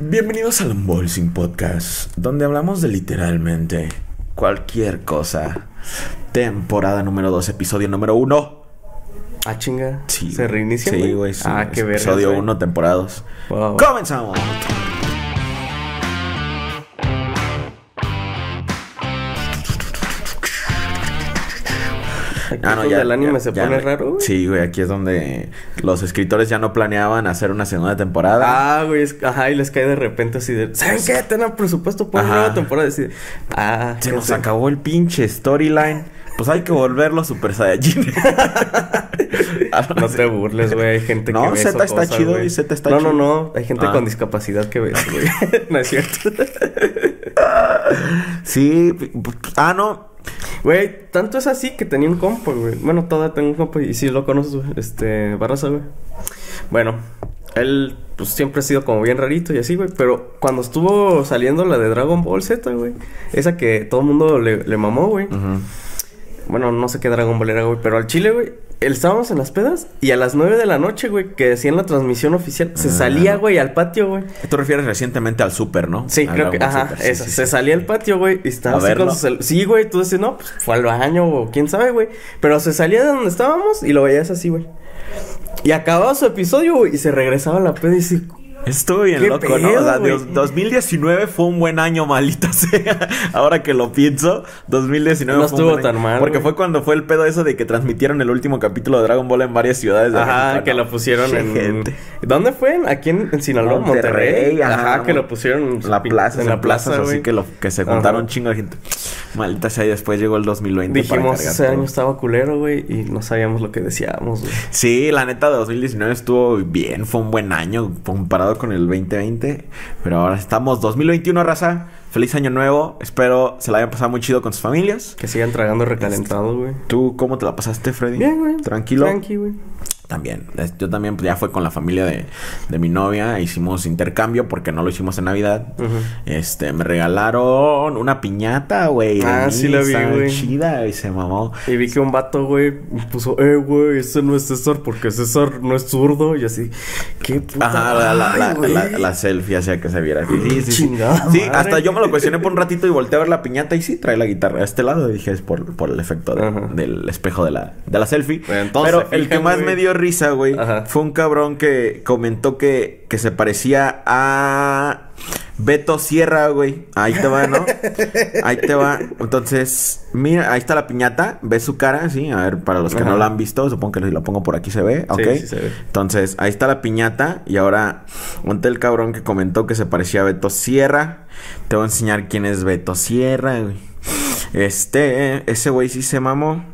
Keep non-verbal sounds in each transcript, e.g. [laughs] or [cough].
Bienvenidos al Unboxing Podcast, donde hablamos de literalmente cualquier cosa. Temporada número 2, episodio número 1. Ah, chinga. Sí. ¿Se reinicia? Sí, güey. sí, Ah, qué verga. Episodio 1, temporada 2. Wow. ¡Comenzamos! Aquí es donde el anime se pone raro, güey. Sí, güey, aquí es donde los escritores ya no planeaban hacer una segunda temporada. Ah, güey, es- ajá, y les cae de repente así de, ¿saben qué? Tienen presupuesto para una nueva temporada. Así de, ah, Se ya nos sé. acabó el pinche storyline. Pues hay que volverlo Super Saiyajin. [laughs] Ah, No te burles, güey. Hay gente No, que ve Z está cosa, chido y Z está no, chido. No, no, Hay gente Ah. con discapacidad que ve güey. [laughs] no es cierto. sí. Ah, no. Güey, tanto es así que tenía un compa, güey. Bueno, todavía tengo un compa y sí lo conoces, güey. Este, Barraza, güey. Bueno, él, pues siempre ha sido como bien rarito y así, güey. Pero cuando estuvo saliendo la de Dragon Ball Z, güey. Esa que todo el mundo le, le mamó, güey. Bueno, no sé qué Dragon Ball era, güey. Pero al chile, güey. Estábamos en las pedas y a las 9 de la noche, güey, que decían la transmisión oficial, se Ah. salía, güey, al patio, güey. Tú refieres recientemente al Super, ¿no? Sí, creo que, ajá, Super, sí, esa. sí, se sí. salía al patio, güey, y estaba ¿A así verlo? con su cel- Sí, güey, tú dices, no, pues fue al baño o quién sabe, güey. Pero se salía de donde estábamos y lo veías así, güey. Y acababa su episodio, güey, y se regresaba a la peda y dice, Estuvo bien ¿Qué loco, ¿no? pedo, O sea, güey? Dios, 2019 fue un buen año, maldita [laughs] sea. Ahora que lo pienso, 2019 No fue un estuvo buen año. tan mal, Porque güey. fue cuando fue el pedo eso de que transmitieron el último capítulo de Dragon Ball en varias ciudades de Ajá, México, que ¿no? lo pusieron Che, en... gente. ¿Dónde fue? Aquí en, en Sinaloa, Monterrey. Monterrey, ajá, ajá, que lo pusieron en La plaza, en la plaza, así que, lo, que se un chingo de gente. Maldita sea, y después llegó el 2020 para Dijimos, ese todo. año estaba culero, güey, y no sabíamos lo que decíamos, güey. Sí, la neta, 2019 estuvo bien, fue un buen año comparado con el 2020. Pero ahora estamos 2021, raza. Feliz año nuevo. Espero se la hayan pasado muy chido con sus familias. Que sigan tragando recalentado, güey. ¿Tú cómo te la pasaste, Freddy? Bien, güey. ¿Tranquilo? Tranqui, güey. También. Yo también, pues ya fue con la familia de, de mi novia. Hicimos intercambio porque no lo hicimos en Navidad. Este, me regalaron una piñata, güey. Ah, mí, sí la vi, güey. chida y se mamó. Y vi que un vato, güey, puso, eh, güey, ese no es César porque César no es zurdo. Y así, qué puta. Ajá, la, la, la, madre, la- la selfie hacía que se viera. Sí, sí, sí. Chingada Sí, hasta yo me lo cuestioné por un ratito y volteé a ver la piñata y sí, trae la guitarra a este lado. Y dije, es por, por el efecto de- del espejo de la, de la selfie. Entonces Pero el que más güey. me dio risa, güey, fue un cabrón que comentó que, que se parecía a Beto Sierra, güey. Ahí te va, ¿no? [laughs] Ahí te va. Entonces, mira, ahí está la piñata. Ves su cara, sí. A ver, para los que Ajá. no la han visto, supongo que si lo pongo por aquí se ve, ¿ok? sí se ve. Entonces, ahí está la piñata. Y ahora, ponte el cabrón que comentó que se parecía a Beto Sierra. Te voy a enseñar quién es Beto Sierra, güey. Este, ese güey sí se mamó.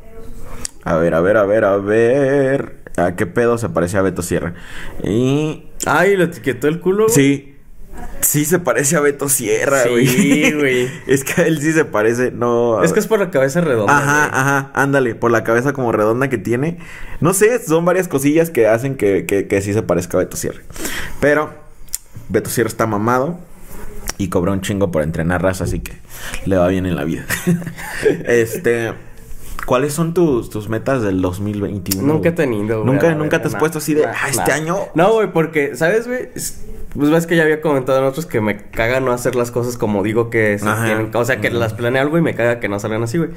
A ver, a ver, a ver, a ver. ¿A qué pedo se parecía a Beto Sierra? Y. Ay, le etiquetó el culo. güey. Sí. Sí se parece a Beto Sierra, Sí, güey. güey. [laughs] es que a él sí se parece, no. Es que es por la cabeza redonda. Ajá, güey. ajá, ándale, por la cabeza como redonda que tiene. No sé, son varias cosillas que hacen que, que, que sí se parezca a Beto Sierra. Pero Beto Sierra está mamado y cobra un chingo por entrenar raza, así que le va bien en la vida. [laughs] este, ¿cuáles son tus, tus metas del 2021? Nunca he tenido, güey. Nunca, nunca te has nah, puesto así de, nah, ah, este nah. año. No, güey, porque, ¿sabes, güey? Es- Pues ves que ya había comentado en otros que me caga no hacer las cosas como digo que se tienen. O sea, que las planeo algo y me caga que no salgan así, güey.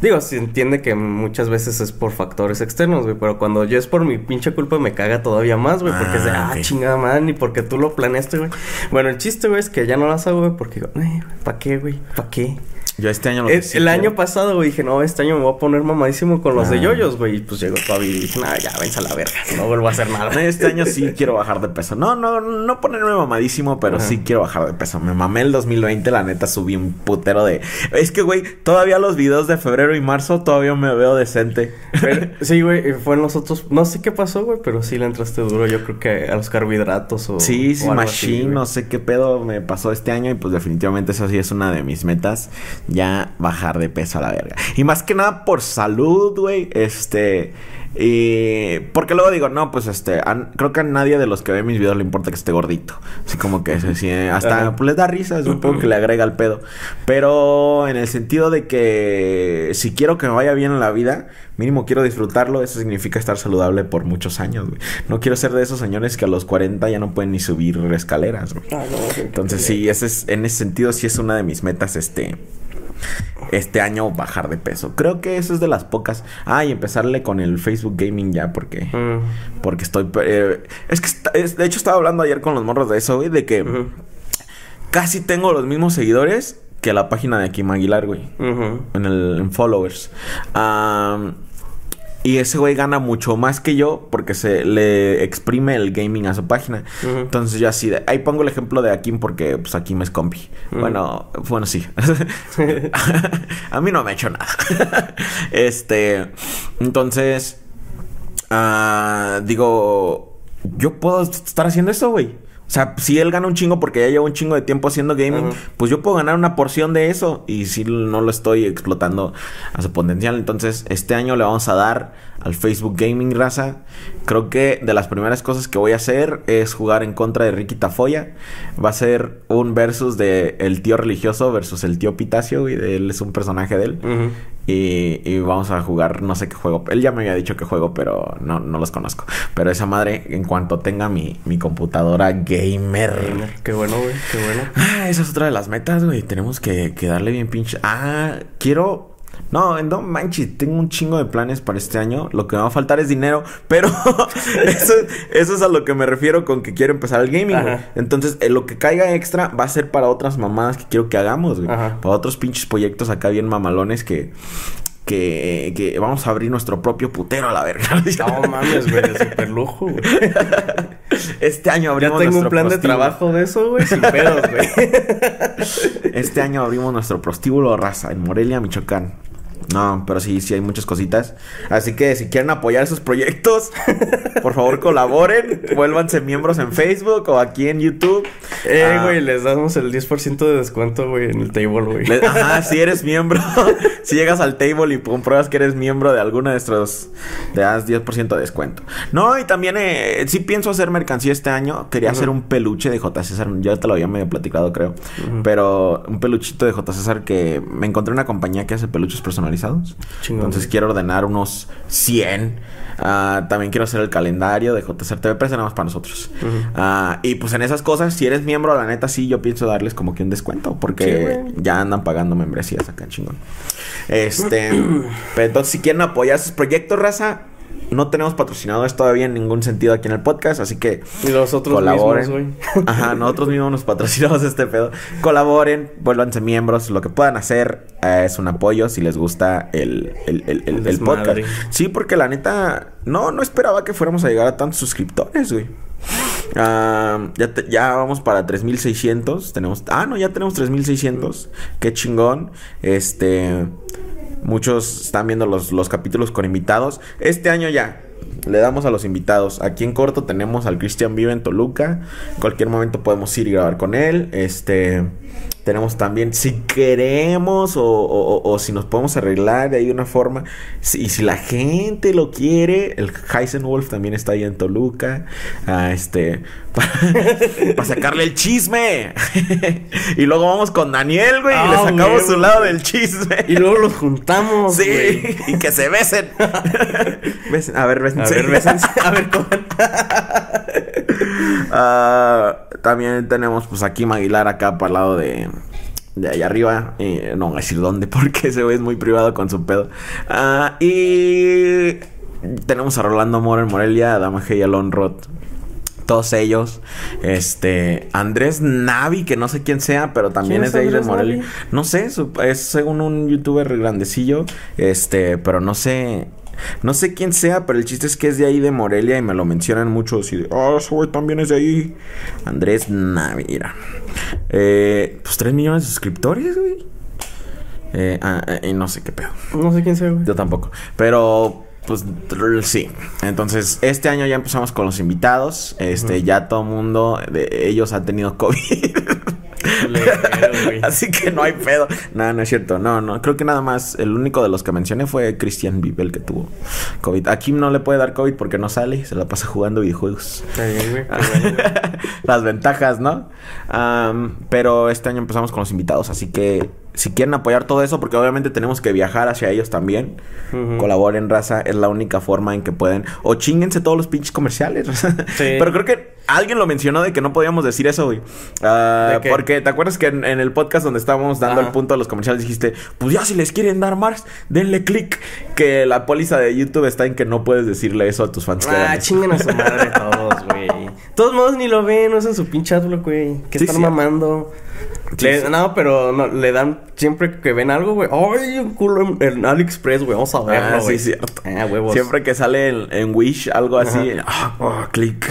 Digo, se entiende que muchas veces es por factores externos, güey. Pero cuando yo es por mi pinche culpa me caga todavía más, güey. Porque es de, Ah, ah, chingada madre, ni porque tú lo planeaste, güey. Bueno, el chiste, güey, es que ya no las hago, güey, porque digo, "Ay, ¿para qué, güey? ¿Para qué? Yo este año lo que El, el año pasado, güey, dije, no, este año me voy a poner mamadísimo con los de Ah. yoyos, güey. Y pues llegó Toby y dije, no, ya, vence a la verga. No vuelvo a hacer nada. [laughs] Este año sí quiero bajar de peso. No, no, no ponerme mamadísimo, pero Ajá. sí quiero bajar de peso. Me mamé el 2020, la neta subí un putero de. Es que, güey, todavía los videos de febrero y marzo todavía me veo decente. Pero, [laughs] sí, güey, fue en los otros. No sé qué pasó, güey, pero sí le entraste duro. Yo creo que a los carbohidratos o. Sí, sí, o algo así, Machine, no sé qué pedo me pasó este año y pues definitivamente esa sí es una de mis metas, ya bajar de peso a la verga. Y más que nada por salud, güey, este, Y porque luego digo, no, pues este, a- creo que a nadie de los que ve mis videos le importa que esté gordito. Así como que se siente- hasta pues, les da risa, es un poco que le agrega al pedo. Pero en el sentido de que si quiero que me vaya bien en la vida, mínimo quiero disfrutarlo, eso significa estar saludable por muchos años, güey. No quiero ser de esos señores que a los 40 ya no pueden ni subir escaleras, güey. Ah. Entonces sí, ese es, en ese sentido sí es una de mis metas este este año bajar de peso. Creo que eso es de las pocas. Ah, y empezarle con el Facebook Gaming ya porque Mm. porque estoy eh, es que está- es- de hecho estaba hablando ayer con los morros de eso, güey, de que casi tengo los mismos seguidores que la página de Kim Aguilar, güey, en el en followers. Am, y ese güey gana mucho más que yo porque se le exprime el gaming a su página. Entonces yo así de, ahí pongo el ejemplo de Akim porque pues Akim es compi. Bueno, bueno sí. [laughs] a mí no me ha hecho nada. [laughs] este, entonces ah, digo, yo puedo estar haciendo eso, güey. O sea, si él gana un chingo porque ya lleva un chingo de tiempo haciendo gaming, pues yo puedo ganar una porción de eso. Y si no lo estoy explotando a su potencial. Entonces, este año le vamos a dar al Facebook Gaming Raza. Creo que de las primeras cosas que voy a hacer es jugar en contra de Ricky Tafoya. Va a ser un versus de el tío religioso versus el tío Pitacio. Y él es un personaje de él. Y, y vamos a jugar, no sé qué juego. Él ya me había dicho qué juego, pero no, no los conozco. Pero esa madre, en cuanto tenga mi, mi computadora gamer. Qué bueno, güey. Qué bueno. Ah, esa es otra de las metas, güey. Tenemos que, que darle bien pinche. Ah, quiero. No, no manches, tengo un chingo de planes para este año. Lo que me va a faltar es dinero, pero [laughs] eso, eso es a lo que me refiero con que quiero empezar el gaming, güey. Entonces, eh, lo que caiga extra va a ser para otras mamadas que quiero que hagamos, güey. Para otros pinches proyectos acá bien mamalones que, que, que vamos a abrir nuestro propio putero a la verga. [laughs] No mames, güey. De super lujo, güey. [laughs] Este año Ya abrimos tengo un nuestro plan de trabajo de eso, güey. Sin pedos, güey. Este año abrimos nuestro prostíbulo raza en Morelia, Michoacán. No, pero sí, sí hay muchas cositas. Así que si quieren apoyar esos proyectos, [laughs] por favor colaboren. Vuélvanse miembros en Facebook o aquí en YouTube. Eh, Ah, güey, les damos el 10% de descuento, güey, en el table, güey. Ajá, [laughs] si eres miembro, [laughs] si llegas al table y compruebas que eres miembro de alguno de nuestros, te das 10% de descuento. No, y también eh, sí pienso hacer mercancía este año. Quería hacer un peluche de J. César, ya te lo había medio platicado, creo. Pero un peluchito de J. César que me encontré una compañía que hace peluches personalizados. Chingón, Entonces quiero ordenar unos 100. Ah, también quiero hacer el calendario de JCR TV, pero nada más para nosotros. Ah, y pues en esas cosas, si eres miembro, la neta sí, yo pienso darles como que un descuento, porque Sí, ya andan pagando membresías acá, chingón. Este, [clears throat] pero entonces si quieren apoyar sus proyectos, raza, no tenemos patrocinadores todavía en ningún sentido aquí en el podcast, así que Y los otros colaboren. mismos, güey. [laughs] Ajá, nosotros mismos nos patrocinamos este pedo. Colaboren, vuélvanse miembros, lo que puedan hacer eh, es un apoyo si les gusta el, el, el, podcast. Sí, porque la neta, no, no esperaba que fuéramos a llegar a tantos suscriptores, güey. Ah, ya, te- ya vamos para 3600. Tenemos. Ah, no, ya tenemos 3600. Qué chingón. Este. Muchos están viendo los, los capítulos con invitados. Este año ya. Le damos a los invitados. Aquí en corto tenemos al Cristian Vive en Toluca. En cualquier momento podemos ir y grabar con él. Este. Tenemos también, si queremos o, o- o- si nos podemos arreglar de ahí una forma, si- y si la gente lo quiere, el Heisenwolf también está ahí en Toluca, ah, este, [laughs] para sacarle el chisme. [laughs] y luego vamos con Daniel, güey, y le Ah, sacamos su lado del chisme. Y luego los juntamos, Sí, y que se besen. [laughs] Besen- A ver, A bésense. ver, bésense. A ver. [laughs] Ah, también tenemos pues aquí Maguilar acá para el lado de, de allá arriba. Y no voy a decir dónde [laughs] porque ese güey es muy privado con su pedo. Ah, y tenemos a Rolando Mora en Morelia, a Dama G y Alon Roth. Todos ellos. Este. Andrés Navi, que no sé quién sea, pero también ¿Quién es de ahí de Morelia. No sé, su- es según un youtuber grandecillo. Este, pero no sé. No sé quién sea, pero el chiste es que es de ahí de Morelia y me lo mencionan mucho. Así de, oh, ese güey también es de ahí. Andrés Navira. Eh, pues 3 millones de suscriptores, güey. Eh, ah, eh, y no sé qué pedo. No sé quién sea, güey. Yo tampoco. Pero, pues sí. Entonces, este año ya empezamos con los invitados. Este, ya todo mundo de ellos ha tenido COVID. [laughs] [laughs] Así que no hay pedo. No, no es cierto. No, no. Creo que nada más el único de los que mencioné fue Christian Bibel que tuvo COVID. A Kim no le puede dar COVID porque no sale. Se la pasa jugando videojuegos. [laughs] Las ventajas, ¿no? pero este año empezamos con los invitados. Así que si quieren apoyar todo eso, porque obviamente tenemos que viajar hacia ellos también, colaboren, raza, es la única forma en que pueden. O chinguense todos los pinches comerciales. [laughs] Pero creo que alguien lo mencionó de que no podíamos decir eso, güey. Ah, porque te acuerdas que en, el podcast donde estábamos dando el punto a los comerciales dijiste, pues ya si les quieren dar más, denle click. Que la póliza de YouTube está en que no puedes decirle eso a tus fans. Ah, chinguen a su madre [laughs] todos, güey. Todos modos ni lo ven, no usan su pinche adblock, güey. Que están mamando. No, pero no, le dan siempre que ven algo, güey. ¡Ay, un culo en, AliExpress, güey! Vamos a verlo, ah, sí, cierto. Ah, huevos. Siempre que sale en, Wish algo así, ah, oh, clic.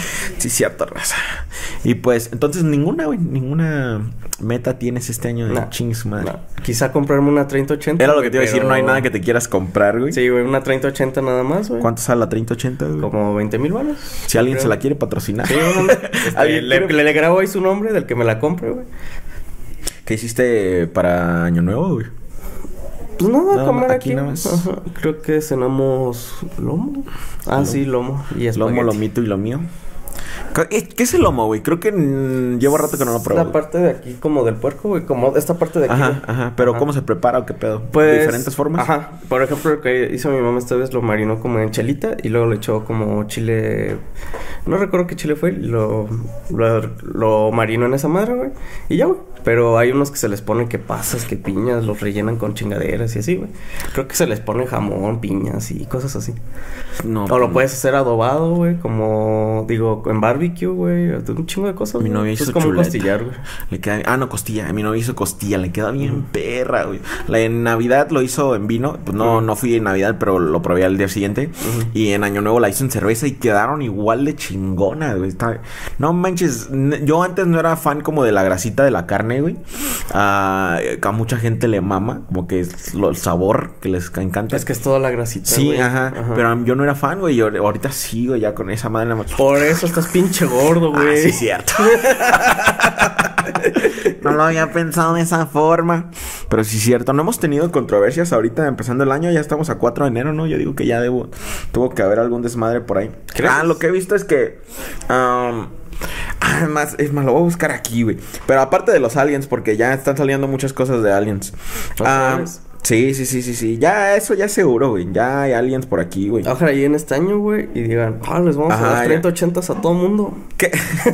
[laughs] sí, cierto, raza. Y pues, entonces ninguna, güey, ninguna meta tienes este año de nah, ching madre. Quizá comprarme una 3080. Era lo que te iba a decir, no hay nada que te quieras comprar, güey. Sí, güey, una 3080 nada más, güey. ¿Cuánto sale la 3080, güey? Como 20 mil balas. Si alguien se la quiere patrocinar. Sí, [laughs] este, le, le, grabo ahí su nombre del que me la compre, güey. ¿Qué hiciste para Año Nuevo, güey? Pues nada, comer aquí. Nada más. Creo que cenamos lomo. Ah, sí, lomo. Y es Lomo, lomito y lo mío. ¿Qué es el lomo, güey? Creo que llevo rato que no lo pruebo. La parte de aquí como del puerco, güey. Como esta parte de aquí. Ajá, ajá. Pero ¿cómo se prepara o qué pedo? Pues... ¿Diferentes formas? Ajá. Por ejemplo, lo que hizo mi mamá esta vez lo marinó como en chelita y luego le echó como chile... No recuerdo qué chile fue. Lo, lo, lo marinó en esa madre, güey. Y ya, güey. Pero hay unos que se les pone que pasas, que piñas, los rellenan con chingaderas y así, güey. Creo que se les pone jamón, piñas y cosas así. No. O lo pues puedes hacer adobado, güey. Como, digo, en barbecue, güey. Un chingo de cosas. Mi novio hizo es como costillar, güey. Le queda... Ah, no, costilla. Mi novio hizo costilla. Le queda bien perra, güey. La en Navidad lo hizo en vino. Pues no, no fui en Navidad, pero lo probé al día siguiente. Y en Año Nuevo la hizo en cerveza y quedaron igual de chingona, güey. No manches. Yo antes no era fan como de la grasita de la carne, güey. Ah, a mucha gente le mama. Como que es el sabor que les encanta. Es que es toda la grasita, Sí, ajá, Pero yo no era fan, güey. Y ahorita sigo ya con esa madre. Por eso estás pinche gordo, ah, güey. sí, cierto. [laughs] no lo había pensado de esa forma. Pero sí, cierto. No hemos tenido controversias ahorita empezando el año. Ya estamos a 4 de enero, ¿no? Yo digo que ya debo. Tuvo que haber algún desmadre por ahí. Ah, lo que he visto es que. Además, es más, lo voy a buscar aquí, güey. Pero aparte de los aliens, porque ya están saliendo muchas cosas de aliens. Sí, sí, sí, sí, sí. Ya, eso ya seguro, güey. Ya hay aliens por aquí, güey. Ojalá ahí en este año, güey, y digan, ah, les vamos a dar 30 80 a todo mundo. ¿Qué?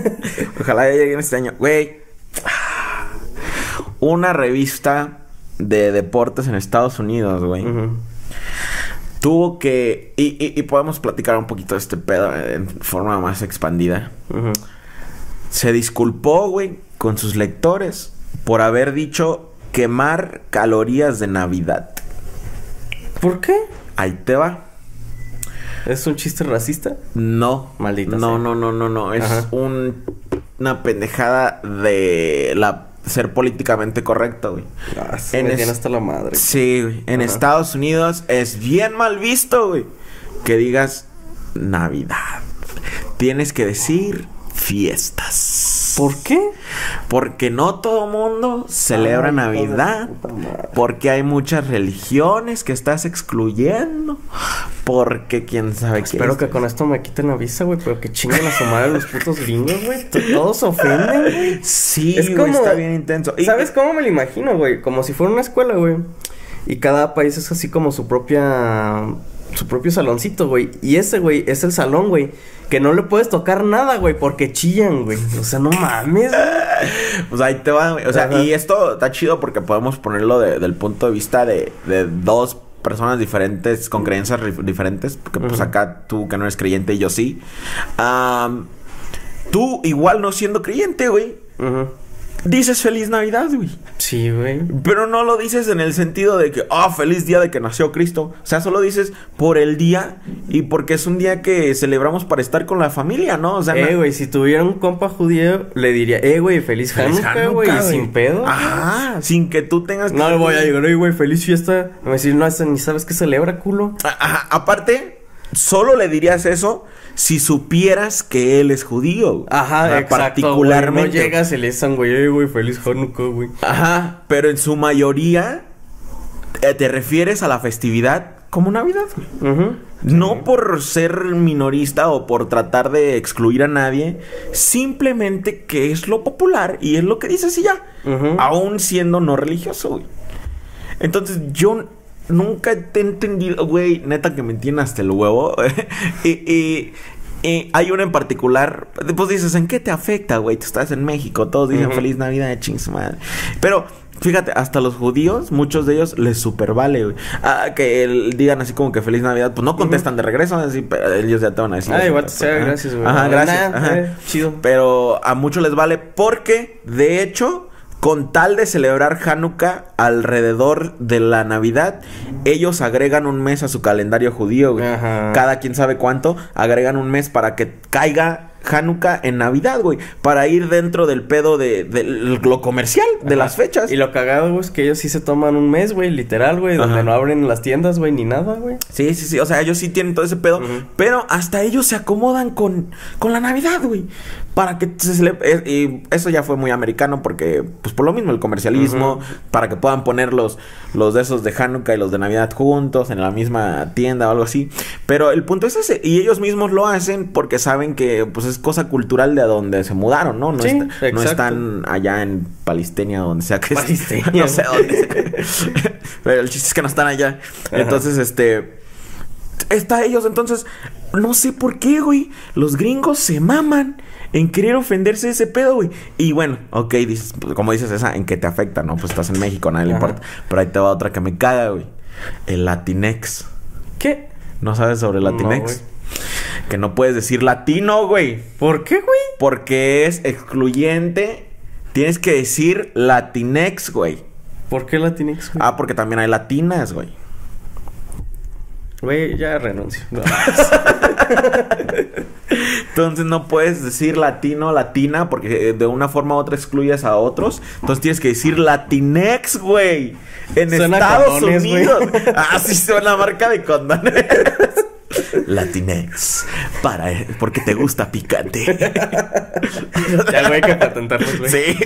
[laughs] Ojalá llegue en este año. Güey. Una revista de deportes en Estados Unidos, güey. Tuvo que. Y, podemos platicar un poquito de este pedo en forma más expandida. Se disculpó, güey, con sus lectores por haber dicho quemar calorías de Navidad. ¿Por qué? Ahí te va. ¿Es un chiste racista? No. Maldita. No, no, no, no, no. Es una pendejada de la ser políticamente correcto, güey. Ah, en hasta la madre. Sí, güey. En Estados Unidos es bien mal visto, güey. Que digas Navidad. Tienes que decir fiestas. ¿Por qué? Porque no todo mundo celebra Navidad. Porque hay muchas religiones que estás excluyendo. Porque quién sabe qué. Espero que con esto me quiten la visa, güey. Pero que chinguen a su madre los putos gringos, güey. Todos se ofenden, güey. Sí, es como, está bien intenso. ¿Sabes cómo me lo imagino, güey? Como si fuera una escuela, güey. Y cada país es así como su propia su propio saloncito, güey. Y ese, güey, es el salón, güey. Que no le puedes tocar nada, güey, porque chillan, güey. O sea, no mames, güey. [laughs] Pues ahí te va, güey. O sea, y esto está chido porque podemos ponerlo del punto de vista de, de dos personas diferentes, con creencias diferentes. Porque pues acá tú que no eres creyente y yo sí. tú igual no siendo creyente, güey. Ajá dices feliz Navidad, güey. Sí, güey. Pero no lo dices en el sentido de que, ah, feliz día de que nació Cristo. O sea, solo dices por el día y porque es un día que celebramos para estar con la familia, ¿no? O sea, eh, güey, si tuviera un compa judío, le diría, eh, güey, feliz Hanukkah, güey, sin pedo. Ajá, sin que tú tengas que. No le voy a llegar, güey, feliz fiesta. Me va a decir, no, ni sabes qué celebra, culo. Ajá, aparte solo le dirías eso si supieras que él es judío. Ajá, exacto, particularmente. Güey. No llegas y le dicen, güey, "Eh, güey, feliz Hanukkah, güey. Ajá, pero en su mayoría eh, te refieres a la festividad como Navidad. güey. Ujú. No por ser minorista o por tratar de excluir a nadie, simplemente que es lo popular y es lo que dices y ya, aún siendo no religioso, güey. Entonces yo nunca te he entendido, güey, neta que me entiende hasta el huevo. [laughs] y, y- y hay una en particular, pues dices, ¿en qué te afecta, güey? Tú estás en México, todos dicen feliz Navidad, ching su madre. Pero fíjate, hasta los judíos, muchos de ellos les super vale, güey. Ah, que el- digan así como que feliz Navidad, pues no contestan de regreso, así, pero ellos ya te van a decir. Ah, así, igual te pues, sea, gracias, güey. Ajá, gracias. Nah, ajá. eh, chido. Pero a muchos les vale porque, de hecho, con tal de celebrar Hanukkah alrededor de la Navidad, ellos agregan un mes a su calendario judío, güey. Cada quien sabe cuánto, agregan un mes para que caiga Hanukkah en Navidad, güey. Para ir dentro del pedo de, de lo comercial, de las fechas. Y lo cagado, güey, es que ellos sí se toman un mes, güey, literal, güey, donde no abren las tiendas, güey, ni nada, güey. Sí, sí, sí. O sea, ellos sí tienen todo ese pedo. Pero hasta ellos se acomodan con, con la Navidad, güey. Para que se cele- eh, Y eso ya fue muy americano porque, pues por lo mismo, el comercialismo. Para que puedan poner los, los de esos de Hanukkah y los de Navidad juntos en la misma tienda o algo así. Pero el punto es ese. Y ellos mismos lo hacen porque saben que, pues es cosa cultural de a donde se mudaron, ¿no? No, Sí, está- no están allá en Palistenia, donde sea que Palistenia. [laughs] no sé dónde. Pero el chiste es que no están allá. Ajá. Entonces, este. Está ellos, entonces. No sé por qué, güey. Los gringos se maman en querer ofenderse de ese pedo, güey. Y bueno, ok, dices, pues, como dices esa, ¿en qué te afecta? No, pues estás en México, nadie le Ajá. importa. Pero ahí te va otra que me caga, güey. El Latinex. ¿Qué? ¿No sabes sobre el Latinex? Que no puedes decir latino, güey. ¿Por qué, güey? Porque es excluyente. Tienes que decir Latinex, güey. ¿Por qué Latinx, güey? Ah, porque también hay latinas, güey. Güey, ya renuncio. No. [laughs] Entonces no puedes decir latino, latina, porque eh, de una forma u otra excluyes a otros. Entonces tienes que decir latinex, güey. En Suena Estados condones. Unidos. Ah, sí, suena marca de condones. [laughs] Latinex. Para, porque te gusta picante. [laughs] ya, güey, que patentarlos, güey. Sí.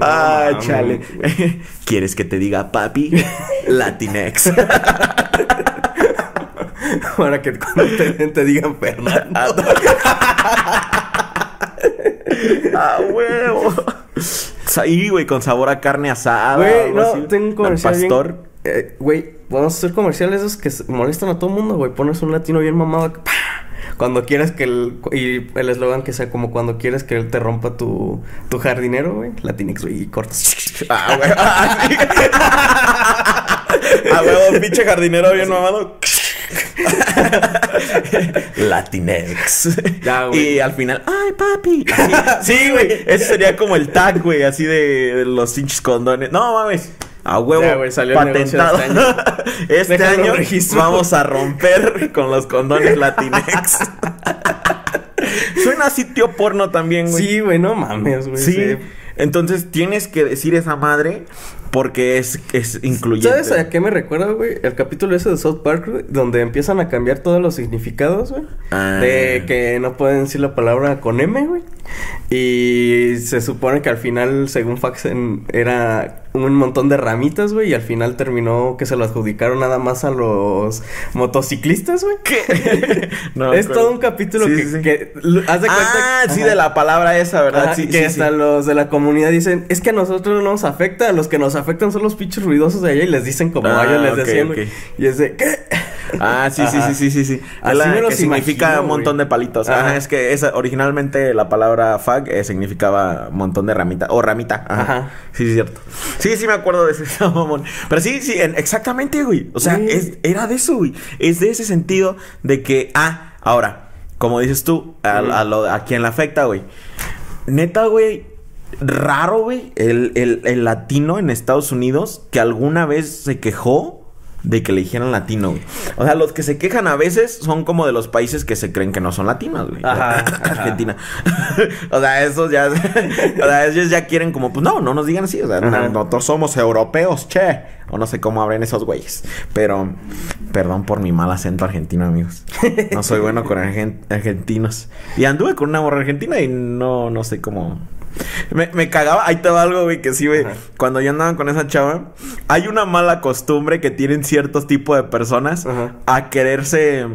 ah, chale. [laughs] ¿Quieres que te diga papi? Latinex. [laughs] Para que cuando te, te digan Fernando. ah, huevo. Ahí, güey, con sabor a carne asada. Güey, no, así. tengo un Al comercial bien- pastor. Eh, Güey, vamos a hacer comerciales esos que molestan a todo el mundo, güey. Pones un latino bien mamado. Cuando quieres que el... Y el eslogan que sea como cuando quieres que él te rompa tu, tu jardinero, güey. Latinx, güey. Y cortas. [laughs] Ah, güey. [laughs] Ah, [laughs] huevo, pinche jardinero bien mamado. Latinex. Ya. Y al final, ay, papi. Así- sí, güey. Ese sería como el tag, güey, así de, de los pinches condones. No mames. A huevo, Ya, salió negocio patentado. este año. [laughs] Este Déjalo año registro. vamos a romper con los condones Latinex. [laughs] Suena a sitio porno también, güey. Sí, güey, no mames, güey. Sí. Entonces tienes que decir esa madre porque es, es incluyente. ¿Sabes a qué me recuerda, güey? El capítulo ese de South Park, güey, donde empiezan a cambiar todos los significados, güey. Ah. De que no pueden decir la palabra con M, güey. Y se supone que al final, según Faxen, era un montón de ramitas, güey. Y al final terminó que se lo adjudicaron nada más a los motociclistas, güey. ¿Qué? [laughs] No, es todo un capítulo Sí, que, sí, que haz de cuenta Ah, sí, Ajá. de la palabra esa, ¿verdad? Ajá, sí, que hasta los de la comunidad dicen, es que a nosotros no nos afecta, a los que nos afectan son los pinches ruidosos de allá y les dicen como Ah, ellos les ok, decían, ok. güey. Y es de, ¿qué? Ah, sí, sí, sí, sí, sí, sí. Así Es la me que significa imagino, un montón güey. de palitos. Ajá. Ajá, es que esa, originalmente la palabra fag eh, significaba montón de ramita. O ramita. Ajá. Ajá. Sí, sí, cierto. Sí, sí me acuerdo de ese [laughs] mamón. Pero sí, sí, en- exactamente, güey. O sea, es- era de eso, güey. Es de ese sentido de que, ah, ahora, como dices tú, a, a lo- a quien le afecta, güey. Neta, güey. Raro, güey, el, el, el latino en Estados Unidos que alguna vez se quejó de que le dijeran latino, güey. O sea, los que se quejan a veces son como de los países que se creen que no son latinos, güey. Ajá, [laughs] Argentina. [laughs] o sea, esos ya... [laughs] o sea, ellos ya quieren como, pues no, no nos digan así. O sea, nosotros somos europeos, che. O no sé cómo abren esos güeyes. Pero, perdón por mi mal acento argentino, amigos. No soy bueno con argen- argentinos. Y anduve con una morra argentina y no, no sé cómo... Me, me cagaba, ahí te va algo, güey, que sí, güey. Ajá. Cuando yo andaba con esa chava, hay una mala costumbre que tienen ciertos tipos de personas Ajá. a quererse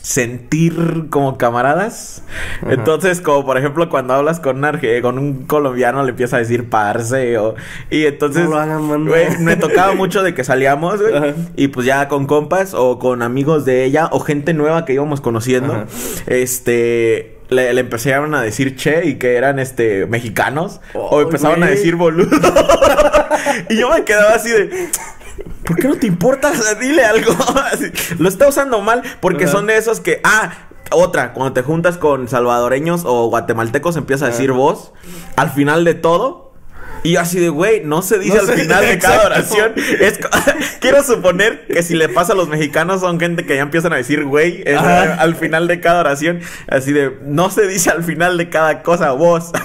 sentir como camaradas. Ajá. Entonces, como por ejemplo, cuando hablas con un, arge- con un colombiano, le empieza a decir parce o... Y entonces, No hagan, me tocaba mucho de que salíamos, güey. Y pues ya con compas o con amigos de ella o gente nueva que íbamos conociendo. Ajá. Este... Le, le empezaron a decir che y que eran este mexicanos o empezaron a decir boludo. [laughs] y yo me quedaba así de ¿Por qué no te importa? O sea, dile algo. [laughs] Lo está usando mal porque son de esos que ah, otra, cuando te juntas con salvadoreños o guatemaltecos empiezas a decir vos al final de todo y así de, güey, no se dice No al se- final de cada exacto. oración. Es [laughs] quiero suponer que si le pasa a los mexicanos son gente que ya empiezan a decir, güey, al final de cada oración. Así de, no se dice al final de cada cosa vos. [laughs]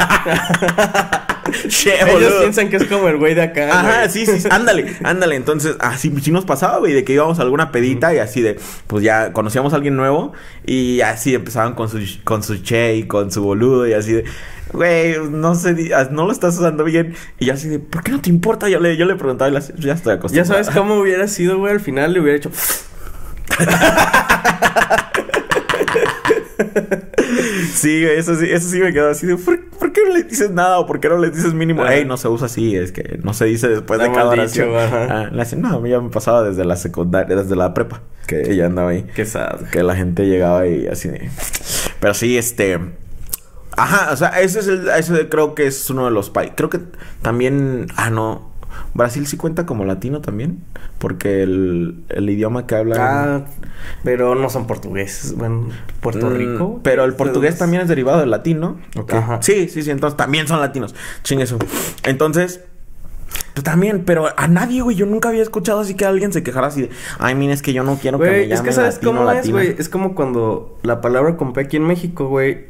Che, Ellos piensan que es como el güey de acá. Ajá, sí, sí, ándale, ándale. Entonces, así sí nos pasaba, güey, de que íbamos a alguna pedita y así de, pues ya conocíamos a alguien nuevo y así empezaban con su, con su che y con su boludo y así de, güey, no sé, ah, no lo estás usando bien. Y yo así de, ¿por qué no te importa? Yo le, yo le preguntaba y ya estoy Ya acostumbrado. sabes cómo hubiera sido, güey. Al final le hubiera hecho. Sí, güey, eso sí, eso sí me quedó así de, ¿por, por qué no le dices nada? ¿O por qué no le dices mínimo? Ajá. Ey, no se usa así, es que no se dice después de cada oración. dicho. Ah, le hacen, no, a mí ya me pasaba desde la secundaria, desde la prepa, que ella andaba ahí. Qué sad. que la gente llegaba y así de... Pero sí, este... Ajá, o sea, ese es el... Ese creo que es uno de los países... Creo que también... Ah, no. Brasil sí cuenta como latino también. Porque el, el idioma que hablan... Ah, pero no son portugueses. Bueno, Puerto Mm, Rico. Pero el ¿De portugués también es derivado del latino. ¿ok? Ajá. Sí, sí, sí. Entonces también son latinos. Chingue eso. Entonces... Pues también, pero a nadie, güey. Yo nunca había escuchado así que alguien se quejara así de... Ay, mira, es que yo no quiero que me llamen es que sabes latino, cómo es, latina". güey. Es como cuando la palabra con P aquí en México, güey.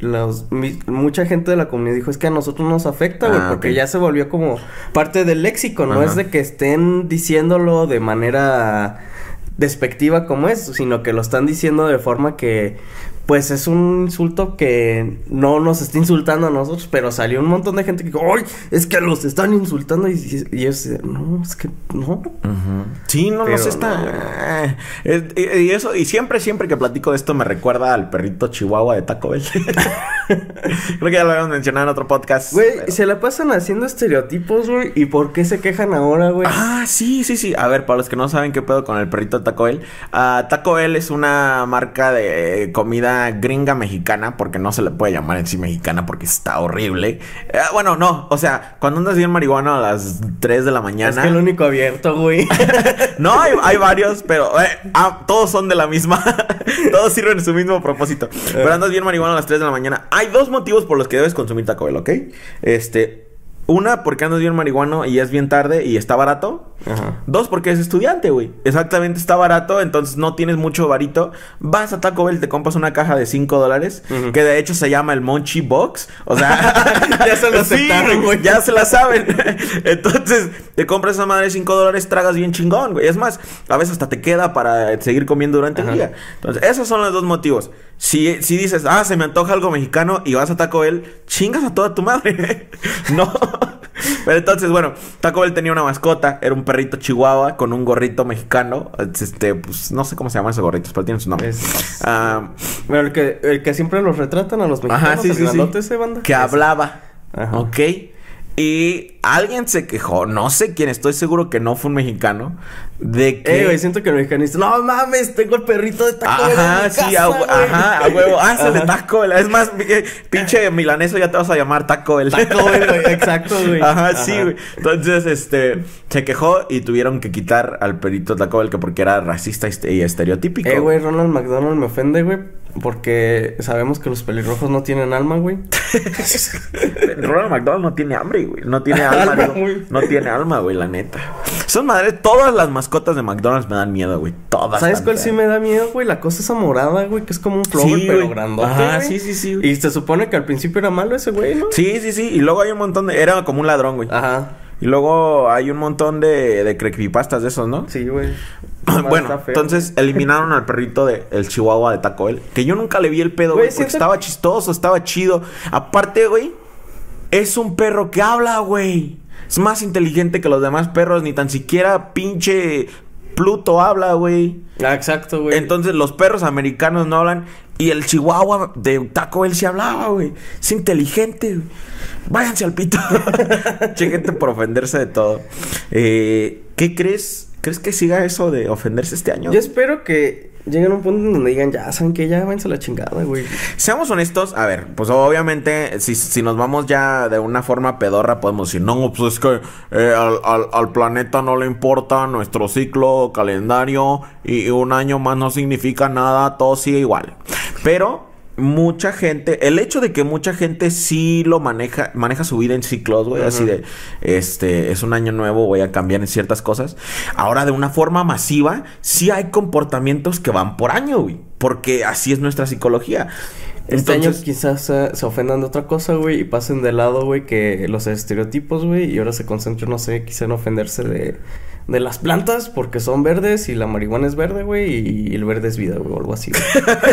mucha gente de la comunidad dijo, es que a nosotros nos afecta, güey. Ah, porque ya se volvió como parte del léxico. No Ajá. es de que estén diciéndolo de manera despectiva como es, sino que lo están diciendo de forma que... Pues es un insulto que no nos está insultando a nosotros, pero salió un montón de gente que dijo, ¡ay! Es que los están insultando. Y, y, y ellos, no, es que no. Ujú. Sí, no, no Pero sé, está... Es- y, y eso, y siempre, siempre que platico de esto me recuerda al perrito chihuahua de Taco Bell. [laughs] [laughs] Creo que ya lo habíamos mencionado en otro podcast. Güey, pero- se la pasan haciendo estereotipos, güey. ¿Y por qué se quejan ahora, güey? Ah, sí, sí, sí. A ver, para los que no saben qué pedo con el perrito Taco Bell. ah, Taco Bell es una marca de comida gringa mexicana, porque no se le puede llamar en sí mexicana porque está horrible. Eh, bueno, no, o sea, cuando andas bien marihuana a las 3 de la mañana. es que el único abierto, güey. [laughs] No, hay, hay varios, pero eh, ah, todos son de la misma. [laughs] todos sirven su mismo propósito. Pero andas bien marihuana a las 3 de la mañana. Hay dos motivos por los que debes consumir Taco Bell, ¿ok? Este. Una, porque andas bien marihuano y es bien tarde y está barato. Ajá. Dos, porque es estudiante, güey. Exactamente, está barato, entonces no tienes mucho varito. Vas a Taco Bell, te compras una caja de 5 dólares, Ujú. que de hecho se llama el Monchi Box. O sea, [laughs] Ya se lo aceptaron, güey. Ya se la saben. [laughs] entonces, te compras esa madre de 5 dólares, tragas bien chingón, güey. Es más, a veces hasta te queda para seguir comiendo durante Ajá. el día. Entonces, esos son los dos motivos. Si, si dices, ah, se me antoja algo mexicano y vas a Taco Bell, chingas a toda tu madre. [laughs] no. Pero entonces, bueno, Taco Bell tenía una mascota, era un perrito chihuahua con un gorrito mexicano. Este, pues no sé cómo se llaman esos gorritos, pero tienen su nombre. Es- Ah, Bueno, el que, el que siempre los retratan a los mexicanos. Ajá, sí, sí, sí. grandote ese, banda. Que hablaba. Ajá. Ok. Y alguien se quejó, no sé quién, estoy seguro que no fue un mexicano, de que... Eh, güey, siento que el mexicano dice, no mames, tengo el perrito de Taco Ajá, mi sí, casa, a, güey". ajá, a huevo. Ah, se le Ajá. Taco Bell. Es más, eh, pinche milaneso, ya te vas a llamar Taco Bell. Taco Bell, güey, exacto, güey. Ajá, sí, güey. Entonces, este, se quejó y tuvieron que quitar al perrito Taco Bell que porque era racista y este- y estereotípico. Eh, güey, Ronald McDonald me ofende, güey. Porque sabemos que los pelirrojos no tienen alma, güey. [laughs] Ronald McDonald no tiene hambre, güey. No tiene alma, Alma. No tiene alma, güey, la neta. Son madres, todas las mascotas de McDonald's me dan miedo, güey. Todas. ¿Sabes cuál sí me da miedo, güey? La cosa esa morada, güey, que es como un flower, Sí, pero güey. grandote. Ajá, güey. sí, sí, sí, güey. Y se supone que al principio era malo ese güey, ¿no? Sí, sí, sí. Y luego hay un montón de. Era como un ladrón, güey. Ajá. Y luego hay un montón de, de creepypastas de esos, ¿no? Sí, güey. [clears throat] bueno, feo, entonces eliminaron al perrito de el Chihuahua de Taco Bell. Que yo nunca le vi el pedo, Güey, güey. Porque siento- estaba chistoso, estaba chido. Aparte, güey, es un perro que habla, güey. Es más inteligente que los demás perros. Ni tan siquiera pinche Pluto habla, güey. Ah, exacto, güey. Entonces los perros americanos no hablan. Y el Chihuahua de Taco Bell sí hablaba, güey. Es inteligente, güey. Váyanse al pito. [laughs] che, gente por ofenderse de todo. Eh, ¿Qué crees? ¿Crees que siga eso de ofenderse este año? Yo espero que lleguen a un punto donde digan, ya, ¿saben que Ya váyanse la chingada, güey. Seamos honestos, a ver, pues obviamente, si, si nos vamos ya de una forma pedorra, podemos decir, no, pues es que eh, al- al planeta no le importa nuestro ciclo, calendario, y un año más no significa nada, todo sigue igual. Pero mucha gente, el hecho de que mucha gente sí lo maneja, maneja su vida en ciclos, güey, así de, este, es un año nuevo, voy a cambiar en ciertas cosas. Ahora, de una forma masiva, sí hay comportamientos que van por año, güey, porque así es nuestra psicología. Este año Entonces, quizás se, se ofendan de otra cosa, güey, y pasen de lado, güey, que los estereotipos, güey, y ahora se concentren, no sé, quizá en ofenderse de, de las plantas porque son verdes y la marihuana es verde, güey, y, el verde es vida, güey, o algo así.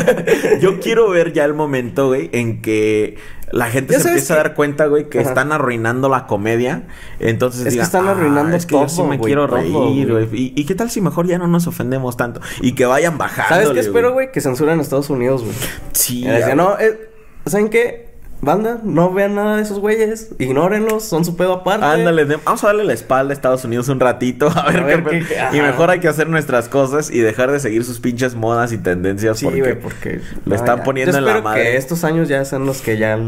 [laughs] yo quiero ver ya el momento, güey, en que la gente Ya se empieza a dar cuenta, güey, que Ajá. estando arruinando la comedia. Entonces Es que están "Ah, arruinando es que yo sí todo, me quiero todo, reír, güey". ¿Y, y qué tal si mejor ya no nos ofendemos tanto? Y que vayan bajando. ¿Sabes qué espero, güey? Que censuren a Estados Unidos, güey. Sí. No, eh, ¿saben qué? Banda, no vean nada de esos güeyes, ignórenlos, son su pedo aparte. Ándale, vamos a darle la espalda a Estados Unidos un ratito, [laughs] a ver, A ver qué, qué- qué- Y mejor hay que hacer nuestras cosas y dejar de seguir sus pinches modas y tendencias Sí, porque, güey, porque... le no, están ya. poniendo Yo en la madre. que estos años ya sean los que ya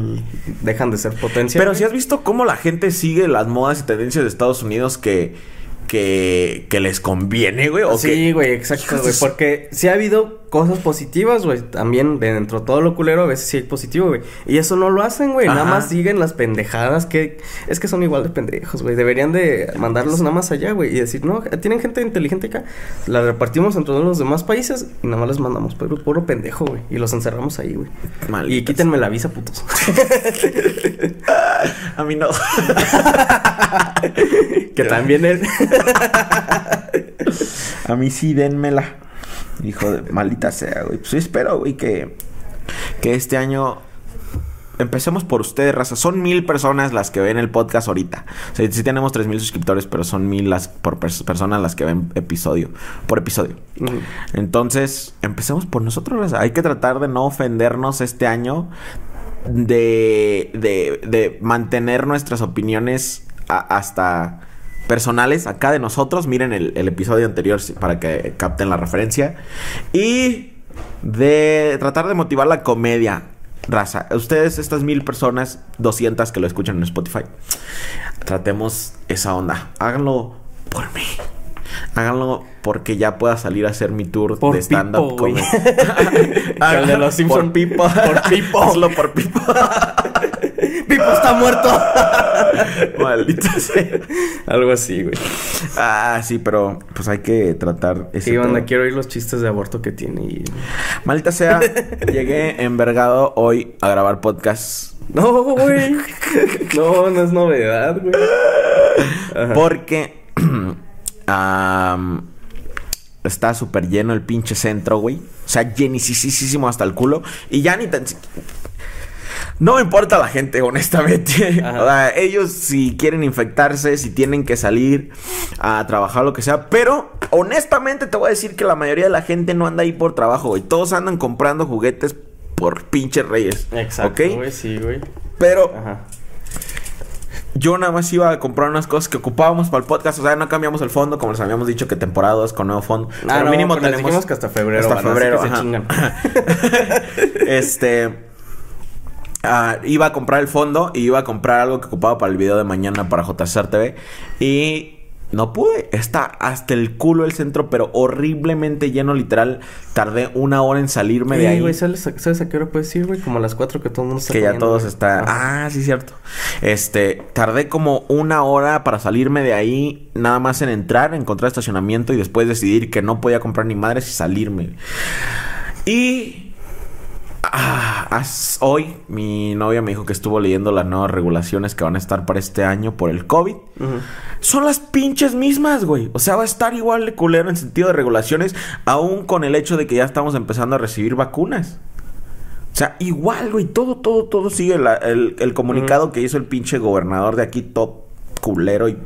dejan de ser potencia. Pero si has visto cómo la gente sigue las modas y tendencias de Estados Unidos que, que, que les conviene, güey. O Sí, güey, exacto, güey. Porque sí ha habido cosas positivas, güey. También de dentro de todo lo culero, a veces sí hay positivo, güey. Y eso no lo hacen, güey. Nada más siguen las pendejadas que... Es que son igual de pendejos, güey. Deberían de mandarlos nada más allá, güey. Y decir, no, tienen gente inteligente acá. La repartimos entre los demás países y nada más les mandamos puro, puro pendejo, güey. Y los encerramos ahí, güey. Malditas. Y quítenme la visa, putos. [laughs] A mí no. [laughs] que también es... [laughs] A mí sí, denmela. Hijo de maldita sea, güey. Pues sí espero, güey, que, que este año empecemos por ustedes, raza. Son mil personas las que ven el podcast ahorita. O sea, sí tenemos tres mil suscriptores, pero son mil las por pers- personas las que ven episodio por episodio. Entonces, empecemos por nosotros. raza. Hay que tratar de no ofendernos este año. De, de, de mantener nuestras opiniones hasta personales acá de nosotros. Miren el, el episodio anterior para que capten la referencia. Y de tratar de motivar la comedia. Raza, ustedes, estas mil personas, 200 que lo escuchan en Spotify, tratemos esa onda. Háganlo por mí. Háganlo porque ya pueda salir a hacer mi tour Por de stand-up comedy. [laughs] El de los Simpson. Por Pipo. Por Pipo. [laughs] Hazlo por Pipo. [laughs] ¡Pipo está muerto! [laughs] Maldita [laughs] sea. Algo así, güey. Ah, sí, pero pues hay que tratar ese Sí, pedo. quiero oír los chistes de aborto que tiene y... Maldita sea, [laughs] llegué envergado hoy a grabar podcast No, güey. No, no es novedad, güey. Ajá. porque [clears throat] está súper lleno el pinche centro, güey. O sea, llenisísimo hasta el culo. Y ya ni tan... No me importa la gente, honestamente. [laughs] O sea, ellos si quieren infectarse, si tienen que salir a trabajar, lo que sea. Pero, honestamente, te voy a decir que la mayoría de la gente no anda ahí por trabajo, güey. Todos andan comprando juguetes por pinches reyes. Exacto, ¿Ok? güey, sí, güey. Pero Ajá. yo nada más iba a comprar unas cosas que ocupábamos para el podcast. O sea, no cambiamos el fondo, como les habíamos dicho que temporada 2 con nuevo fondo. Ah, Pero no, mínimo tenemos. que hasta febrero, Hasta febrero, se chingan. [laughs] este. Ah, iba a comprar el fondo y iba a comprar algo que ocupaba para el video de mañana para JCR TV. Y No pude. Está hasta el culo el centro, pero horriblemente lleno, literal. Tardé una hora en salirme de ahí. güey, ¿sabes, a- ¿sabes a qué hora puedes ir, güey? Como a las 4 que todo el mundo está que ya comiendo, todos güey. están. Ah, sí, cierto. Este, tardé como una hora para salirme de ahí, nada más en entrar, encontrar estacionamiento y después decidir que no podía comprar ni madres y salirme. Y. ah, hoy mi novia me dijo que estuvo leyendo las nuevas regulaciones que van a estar para este año por el COVID. Son las pinches mismas, güey. O sea, va a estar igual de culero en sentido de regulaciones, aún con el hecho de que ya estamos empezando a recibir vacunas. O sea, igual, güey, todo, todo, todo sigue la- el, el comunicado que hizo el pinche gobernador de aquí, todo culero y...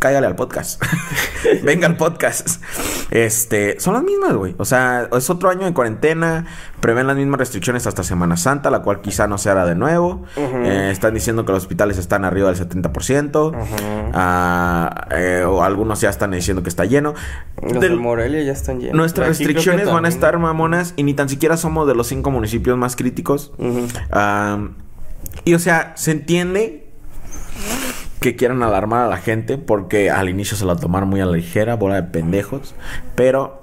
Cállale al podcast. [laughs] Venga al podcast. Este, son las mismas, güey. O sea, es otro año de cuarentena. Prevén las mismas restricciones hasta Semana Santa, la cual quizá no se hará de nuevo. Eh, están diciendo que los hospitales están arriba del 70%. Ajá. Ah, eh, o algunos ya están diciendo que está lleno. Los de Morelia ya están llenos. nuestras Aquí restricciones van a estar mamonas y ni tan siquiera somos de los cinco municipios más críticos. Ah, y o sea, se entiende que quieran alarmar a la gente porque al inicio se la tomaron muy a la ligera, bola de pendejos. Pero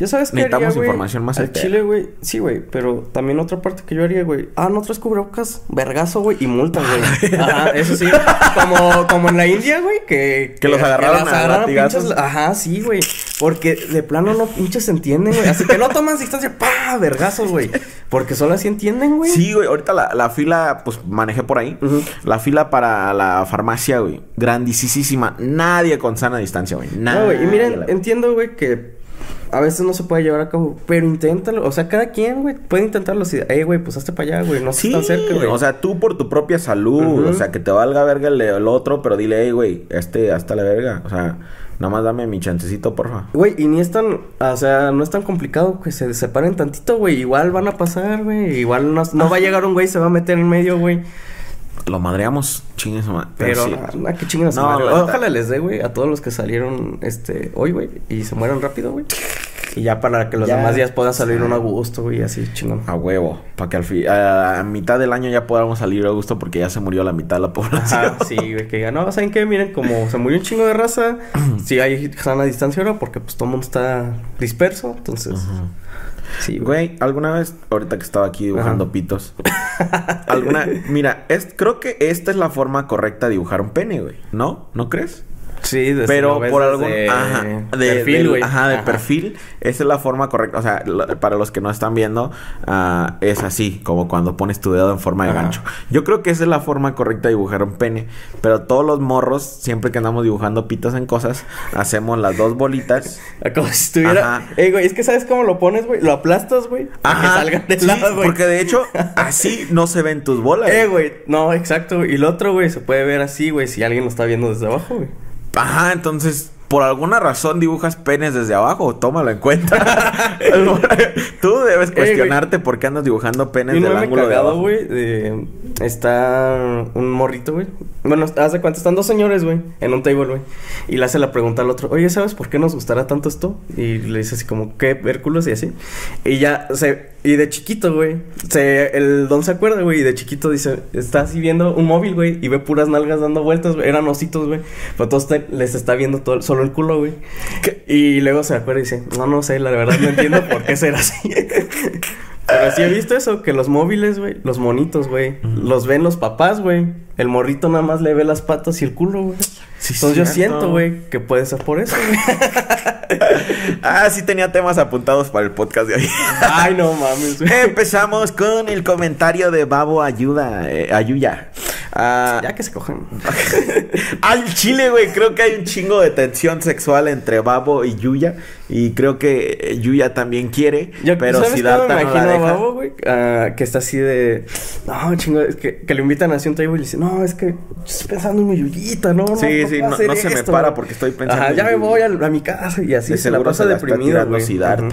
¿Ya sabes qué Necesitamos haría, güey? información más Al chile, güey. Sí, güey. Pero también otra parte que yo haría, güey. Ah, no traes cubrebocas. Vergazo, güey. Y multa, güey. [laughs] Ajá, eso sí. Como, como en la India, güey. Que, Que los agarraron a latigazos. pinches- Ajá, sí, güey. Porque de plano no pinches entienden, güey. Así que no tomas distancia. ¡Pah! Vergazo, güey. Porque solo así entienden, güey. sí, güey, ahorita la, la fila, pues manejé por ahí. La fila para la farmacia, güey, grandísima. Nadie con sana distancia, güey. Nadie. No, güey. Y miren, entiendo, güey, que a veces no se puede llevar a cabo. Pero inténtalo. O sea, cada quien, güey, puede intentarlo. Así, ey, güey, pues hazte para allá, güey. No Sí, estás tan cerca, güey. o sea, tú por tu propia salud, o sea, que te valga verga el, el otro, pero dile, hey, güey, este, hasta la verga, o sea, nada más dame mi chancecito, porfa. Güey, y ni es tan, o sea, no es tan complicado que se separen tantito, güey. Igual van a pasar, güey. Igual no, no va a llegar un güey, se va a meter en medio, güey. Lo madreamos, chingue su madre. Pero, sí. ah, qué chingas. No, la. Ojalá les dé, güey, a todos los que salieron, este, hoy, güey, y se mueran rápido, güey. Y ya para que los Ya. demás días puedan salir un a gusto, güey, así chingón. A huevo, para que al fin, a, a mitad del año ya podamos salir a gusto porque ya se murió la mitad de la [laughs] población. Ajá, sí, güey, que digan, no, ¿saben qué? Miren, como se murió un chingo de raza, [clears throat] sí hay sana distancia ahora porque pues todo el mundo está disperso, entonces, sí, güey. Alguna vez, ahorita que estaba aquí dibujando Ajá. pitos, [laughs] alguna, mira, es, creo que esta es la forma correcta de dibujar un pene, güey, ¿no? ¿No crees? Sí, desde- Pero lo por algún desde ajá, de perfil, güey. ajá, de perfil, esa es la forma correcta, o sea, lo- para los que no están viendo, ah, es así, como cuando pones tu dedo en forma de Ajá. gancho. Yo creo que esa es la forma correcta de dibujar un pene, pero todos los morros, siempre que andamos dibujando pitos en cosas, hacemos las dos bolitas. [laughs] Como si estuviera. Ajá. Ey, güey, es que sabes cómo lo pones, güey. Lo aplastas, güey. Para que salgan de sí, lado, güey. porque de hecho [laughs] así no se ven tus bolas. Eh, güey. No, exacto. Y el otro, güey, se puede ver así, güey, si alguien lo está viendo desde abajo, güey. Ajá, entonces, por alguna razón dibujas penes desde abajo, tómalo en cuenta. [laughs] Tú debes cuestionarte por qué andas dibujando penes del ángulo de abajo. güey. de- Está un morrito, güey. Bueno, haz de cuenta, están dos señores, güey, en un table, güey. Y le hace la pregunta al otro, oye, ¿sabes por qué nos gustará tanto esto? Y le dice así como, ¿qué? Hércules y así. Y ya, se... Y de chiquito, güey. Se... El don se acuerda, güey. Y de chiquito dice, está así viendo un móvil, güey. Y ve puras nalgas dando vueltas, güey. Eran ositos, güey. Pero todos te- les está viendo todo, solo el culo, güey. Y luego se acuerda y dice, no, no sé, la verdad no entiendo por qué será así. [laughs] Pero sí he visto eso, que los móviles, güey, los monitos, güey, los ven los papás, güey. El morrito nada más le ve las patas y el culo, güey. Sí, Entonces yo siento, güey, que puede ser por eso, güey. [laughs] Ah, sí tenía temas apuntados para el podcast de hoy. Ay, no mames, güey. Empezamos con el comentario de Babo Ayuda, eh, Ayuya. Ah, Ya que se cojan. [laughs] Al chile, güey, creo que hay un chingo de tensión sexual entre Babo y Yuya. Y creo que eh, Yuya también quiere. Yo, pero ¿sabes si Darta me no imagino la a deja. Babo, güey? Ah, que está así de... No, chingo, es que, que le invitan así a un table y le dicen... No, es que estoy pensando en mi yuyita, no, no, Sí, no sí, no- no se me para güey". porque estoy pensando Ajá, en ya me voy a, a mi casa y así De se la pasa se la güey. Siddhartha.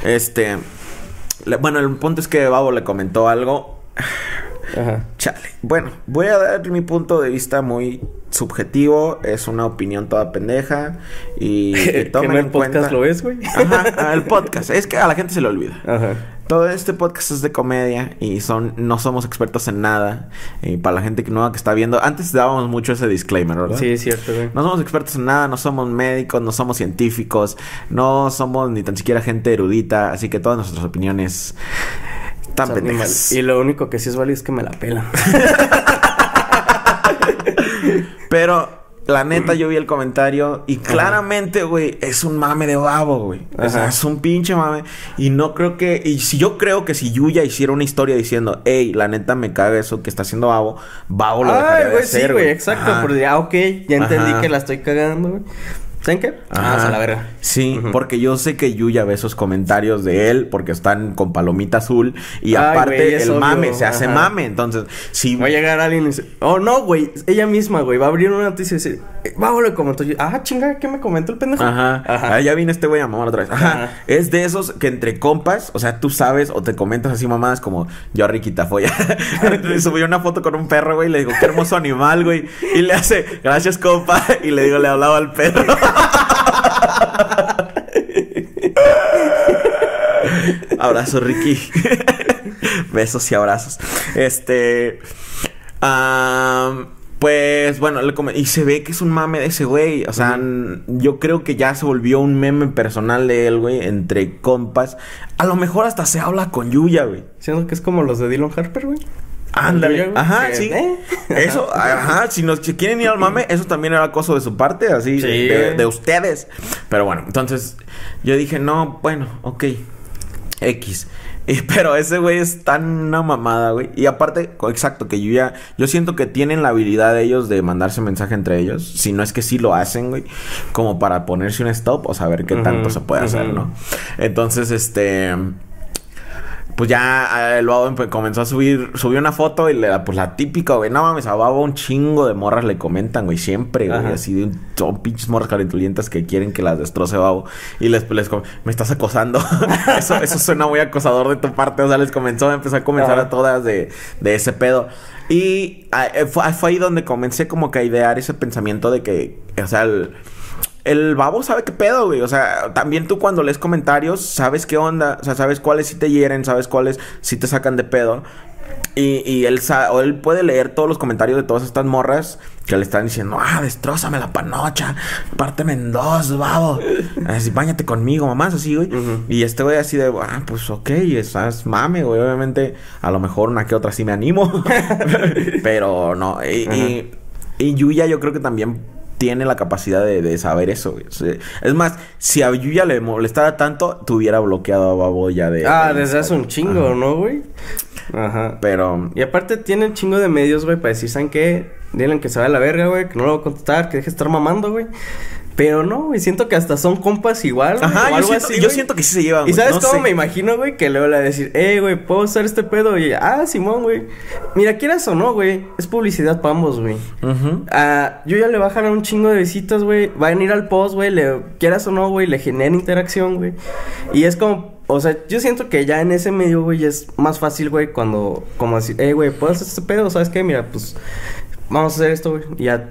Ujú. Este. le- bueno, el punto es que Babo le comentó algo. Ajá. Chale. Bueno, voy a dar mi punto de vista muy subjetivo. Es una opinión toda pendeja. Y, [laughs] y que tomen no el en podcast cuenta. lo es, güey. Ajá, ah, el podcast. Es que a la gente se le olvida. Ajá. todo este podcast es de comedia y son no somos expertos en nada. Y para la gente que nueva que está viendo, antes dábamos mucho ese disclaimer, ¿verdad? Sí, es cierto, güey. No somos expertos en nada, no somos médicos, no somos científicos, no somos ni tan siquiera gente erudita, así que todas nuestras opiniones pendejas. Y lo único que sí es válido es que me la pela. [laughs] Pero la neta, yo vi el comentario y claramente, güey, es un mame de babo, güey. O sea, es un pinche mame. Y no creo que. Y si yo creo que si Yuya hiciera una historia diciendo, hey, la neta me caga eso que está haciendo babo, babo lo dejaría Ay, de güey, hacer. sí, güey, exacto. Porque ya, ok, ya entendí Ajá. que la estoy cagando, güey. ¿Saben qué? Ah, Ajá. a la verga. Sí, porque yo sé que Yuya ve esos comentarios de él porque están con palomita azul y Ay, aparte es el obvio, mame se hace mame, entonces si Va a llegar alguien y dice, oh no, güey, ella misma, güey, va a abrir una noticia y decir, eh, va, le comentó yo, ah, chinga, ¿qué me comentó el pendejo? Ajá. Ajá. Ah, ya vine este güey a mamar otra vez. Ajá. Ajá. Es de esos que entre compas, o sea, tú sabes o te comentas así mamadas como yo a Riquita Folla. [laughs] le subí una foto con un perro, güey, y le digo, qué hermoso animal, güey. Y le hace, gracias, compa. [laughs] Y le digo, le hablaba al perro. Abrazo, Ricky. Besos y abrazos. Este. am, pues bueno, y se ve que es un mame de ese güey. O sea, yo creo que ya se volvió un meme personal de él, güey, entre compas. A lo mejor hasta se habla con Yuya, güey. Siendo que es como los de Dylan Harper, güey. Ándale. Ajá, sí. eh. Eso, ajá, si nos si quieren ir al mame, eso también era acoso de su parte, así, Sí, de, de ustedes. Pero bueno, entonces yo dije, no, bueno, ok, X. Y, [laughs] pero ese güey es tan una mamada, güey. Y aparte, exacto, que yo ya, yo siento que tienen la habilidad de ellos de mandarse mensaje entre ellos. Si no es que sí lo hacen, güey. Como para ponerse un stop o saber qué tanto se puede hacer, ujú. ¿no? Entonces, este pues ya eh, el babo comenzó a subir, subió una foto y le pues la típica, güey, no mames, a babo un chingo de morras le comentan, güey, siempre, güey, Ajá. así de un- son pinches morras calentulientas que quieren que las destroce babo y les, les me estás acosando, [laughs] eso, eso suena muy acosador de tu parte, o sea, les comenzó, empezó a comenzar Ajá. a todas de, de ese pedo y ah, eh, fue, fue ahí donde comencé como que a idear ese pensamiento de que, o sea, el... El babo sabe qué pedo, güey. O sea, también tú cuando lees comentarios, sabes qué onda. O sea, sabes cuáles sí te hieren, sabes cuáles sí te sacan de pedo. Y, y él, o él puede leer todos los comentarios de todas estas morras que le están diciendo, ah, destrózame la panocha, párteme en dos, babo. Así, bañate conmigo, mamás, así, güey. Ujú. Y este güey así de, ah, pues ok, estás mame, güey. Obviamente, a lo mejor una que otra sí me animo. [laughs] Pero no. Y, y, y Yuya yo creo que también tiene la capacidad de, de saber eso, güey. O sea, es más, si a Yuya le molestara tanto, tuviera bloqueado a Babo ya de... Ah, de desde hace un chingo, Ajá. ¿no, güey? Ajá. Pero... Y aparte tiene un chingo de medios, güey, para decir, ¿saben qué? Dile que se vaya a la verga, güey, que no lo voy a contestar, que deje de estar mamando, güey. Pero no, güey, siento que hasta son compas igual, güey, Ajá, o yo algo siento, así, yo güey. siento que sí se llevan, ¿Y güey, sabes no cómo sé. me imagino, güey? Que luego le va a decir, eh, güey, ¿puedo usar este pedo? Y ah, Simón, güey. Mira, quieras o no, güey, es publicidad para ambos, güey. Ujú. Ah, yo ya le jalar un chingo de visitas, güey. Va a venir al post, güey. Le quieras o no, güey, le genera interacción, güey. Y es como, o sea, yo siento que ya en ese medio, güey, es más fácil, güey, cuando, como decir, eh, güey, ¿puedo hacer este pedo? ¿Sabes qué? Mira, pues, vamos a hacer esto, güey. Y ya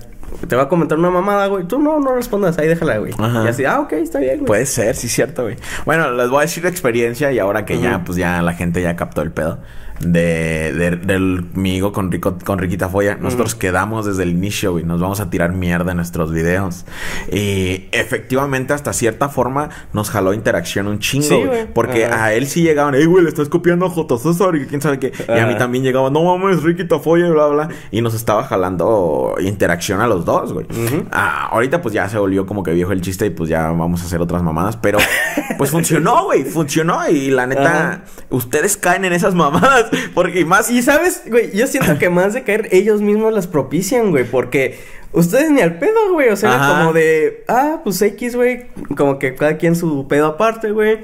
te va a comentar una mamada, güey. Tú no, no respondas, ahí déjala, güey. Ajá. Y así, ah, ok, está bien, güey. Puede ser, sí, cierto, güey. Bueno, les voy a decir la experiencia y ahora que ya, pues ya la gente ya captó el pedo de, de- del migo con Rico, con Riquita Foya. Nosotros quedamos desde el inicio, güey. Nos vamos a tirar mierda en nuestros videos. Y efectivamente, hasta cierta forma, nos jaló interacción un chingo, Sí, güey. güey. Porque a él sí llegaban, ey, güey, le estás copiando a J. César y quién sabe qué. Y a mí también llegaba, no mames, Riquita Foya y bla, bla. Y nos estaba jalando interacción a los dos, güey. Ah, ahorita pues ya se volvió como que viejo el chiste y pues ya vamos a hacer otras mamadas. Pero pues funcionó, güey. Funcionó. Y la neta, ustedes caen en esas mamadas. [laughs] Porque y más. Y sabes, güey, yo siento que más de caer, ellos mismos las propician, güey, porque ustedes ni al pedo, güey, o sea, era como de, ah, pues X, güey, como que cada quien su pedo aparte, güey,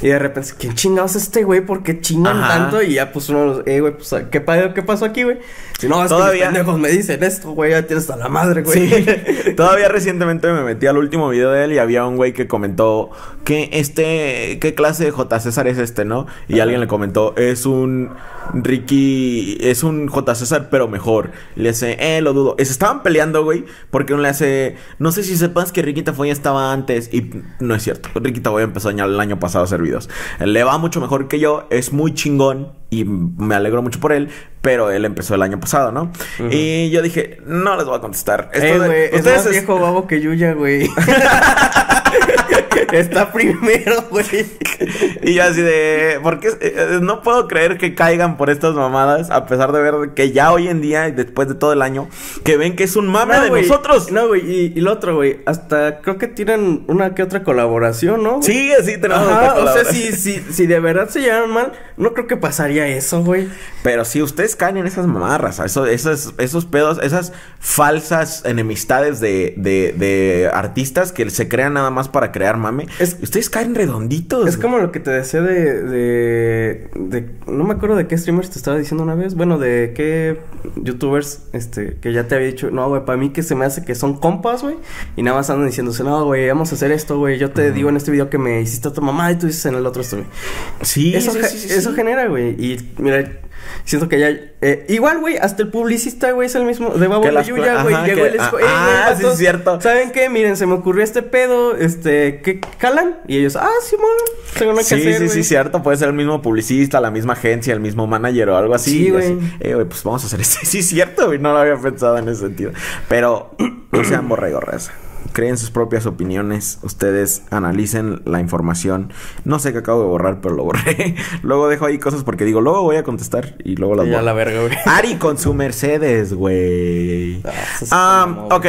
y de repente, ¿quién chingados es este, güey? ¿Por qué chingan Ajá. tanto? Y ya, pues uno, los, eh, güey, pues, ¿qué, ¿qué pasó aquí, güey? Si no, es Todavía- que pendejos me dicen esto, güey, ya tienes a la madre, güey. Sí. [laughs] Todavía recientemente me metí al último video de él y había un güey que comentó que este, ¿qué clase de J. César es este, no? Y alguien le comentó, es un Ricky, es un J. César, pero mejor. Y le dice, eh, lo dudo. Y se estaban peleando, güey. porque uno le hace. No sé si sepas que Ricky Tafoya estaba antes. Y no es cierto. Ricky Tafoya empezó el año pasado a hacer videos. Le va mucho mejor que yo. Es muy chingón. Y me alegro mucho por él. Pero él empezó el año pasado, ¿no? Y yo dije, no les voy a contestar. Esto eh, es más viejo babo que Yuya, güey. [laughs] [laughs] Está primero, güey. Y yo así de, porque eh, no puedo creer que caigan por estas mamadas, a pesar de ver que ya hoy en día, y después de todo el año, que ven que es un mame de nosotros. No, güey, y, y, lo otro, güey, hasta creo que tienen una que otra colaboración, ¿no? Sí, sí, tenemos O sea, si, si, si de verdad se llevan mal, no creo que pasaría eso, güey. Pero si ustedes caen en esas mamarras, eso, esos, esos pedos, esas falsas enemistades de, de, de artistas que se crean nada más para crear mame, ustedes caen redonditos. Es como lo que te decía de, de, de, No me acuerdo de qué streamers te estaba diciendo una vez. Bueno, de qué youtubers este, que ya te había dicho. No, güey, para mí que se me hace que son compas, güey. Y nada más andan diciéndose, no, güey, vamos a hacer esto, güey. Yo te digo en este video que me hiciste a tu mamá y tú dices en el otro esto, güey. Sí, eso, sí, sí, eso genera, güey. Y mira, Siento que ya. Eh, igual, güey, hasta el publicista, güey, es el mismo. De Babo de Yuya, güey. Llegó el esco. Ah, ah sí, es cierto. ¿Saben qué? Miren, se me ocurrió este pedo. Este, ¿qué calan? Y ellos, ah, sí, Tengo sí, que hacer. Sí, sí, cierto. Puede ser el mismo publicista, la misma agencia, el mismo manager o algo así. Sí, güey. Eh, güey, pues vamos a hacer esto. [laughs] Sí, cierto, güey. No lo había pensado en ese sentido. Pero [clears throat] no sean borregorres creen sus propias opiniones, ustedes analicen la información. No sé qué acabo de borrar, pero lo [laughs] borré. luego dejo ahí cosas porque digo, luego voy a contestar y luego las ya la verga, güey. [laughs] Ari con su Mercedes, güey. Ah, ok.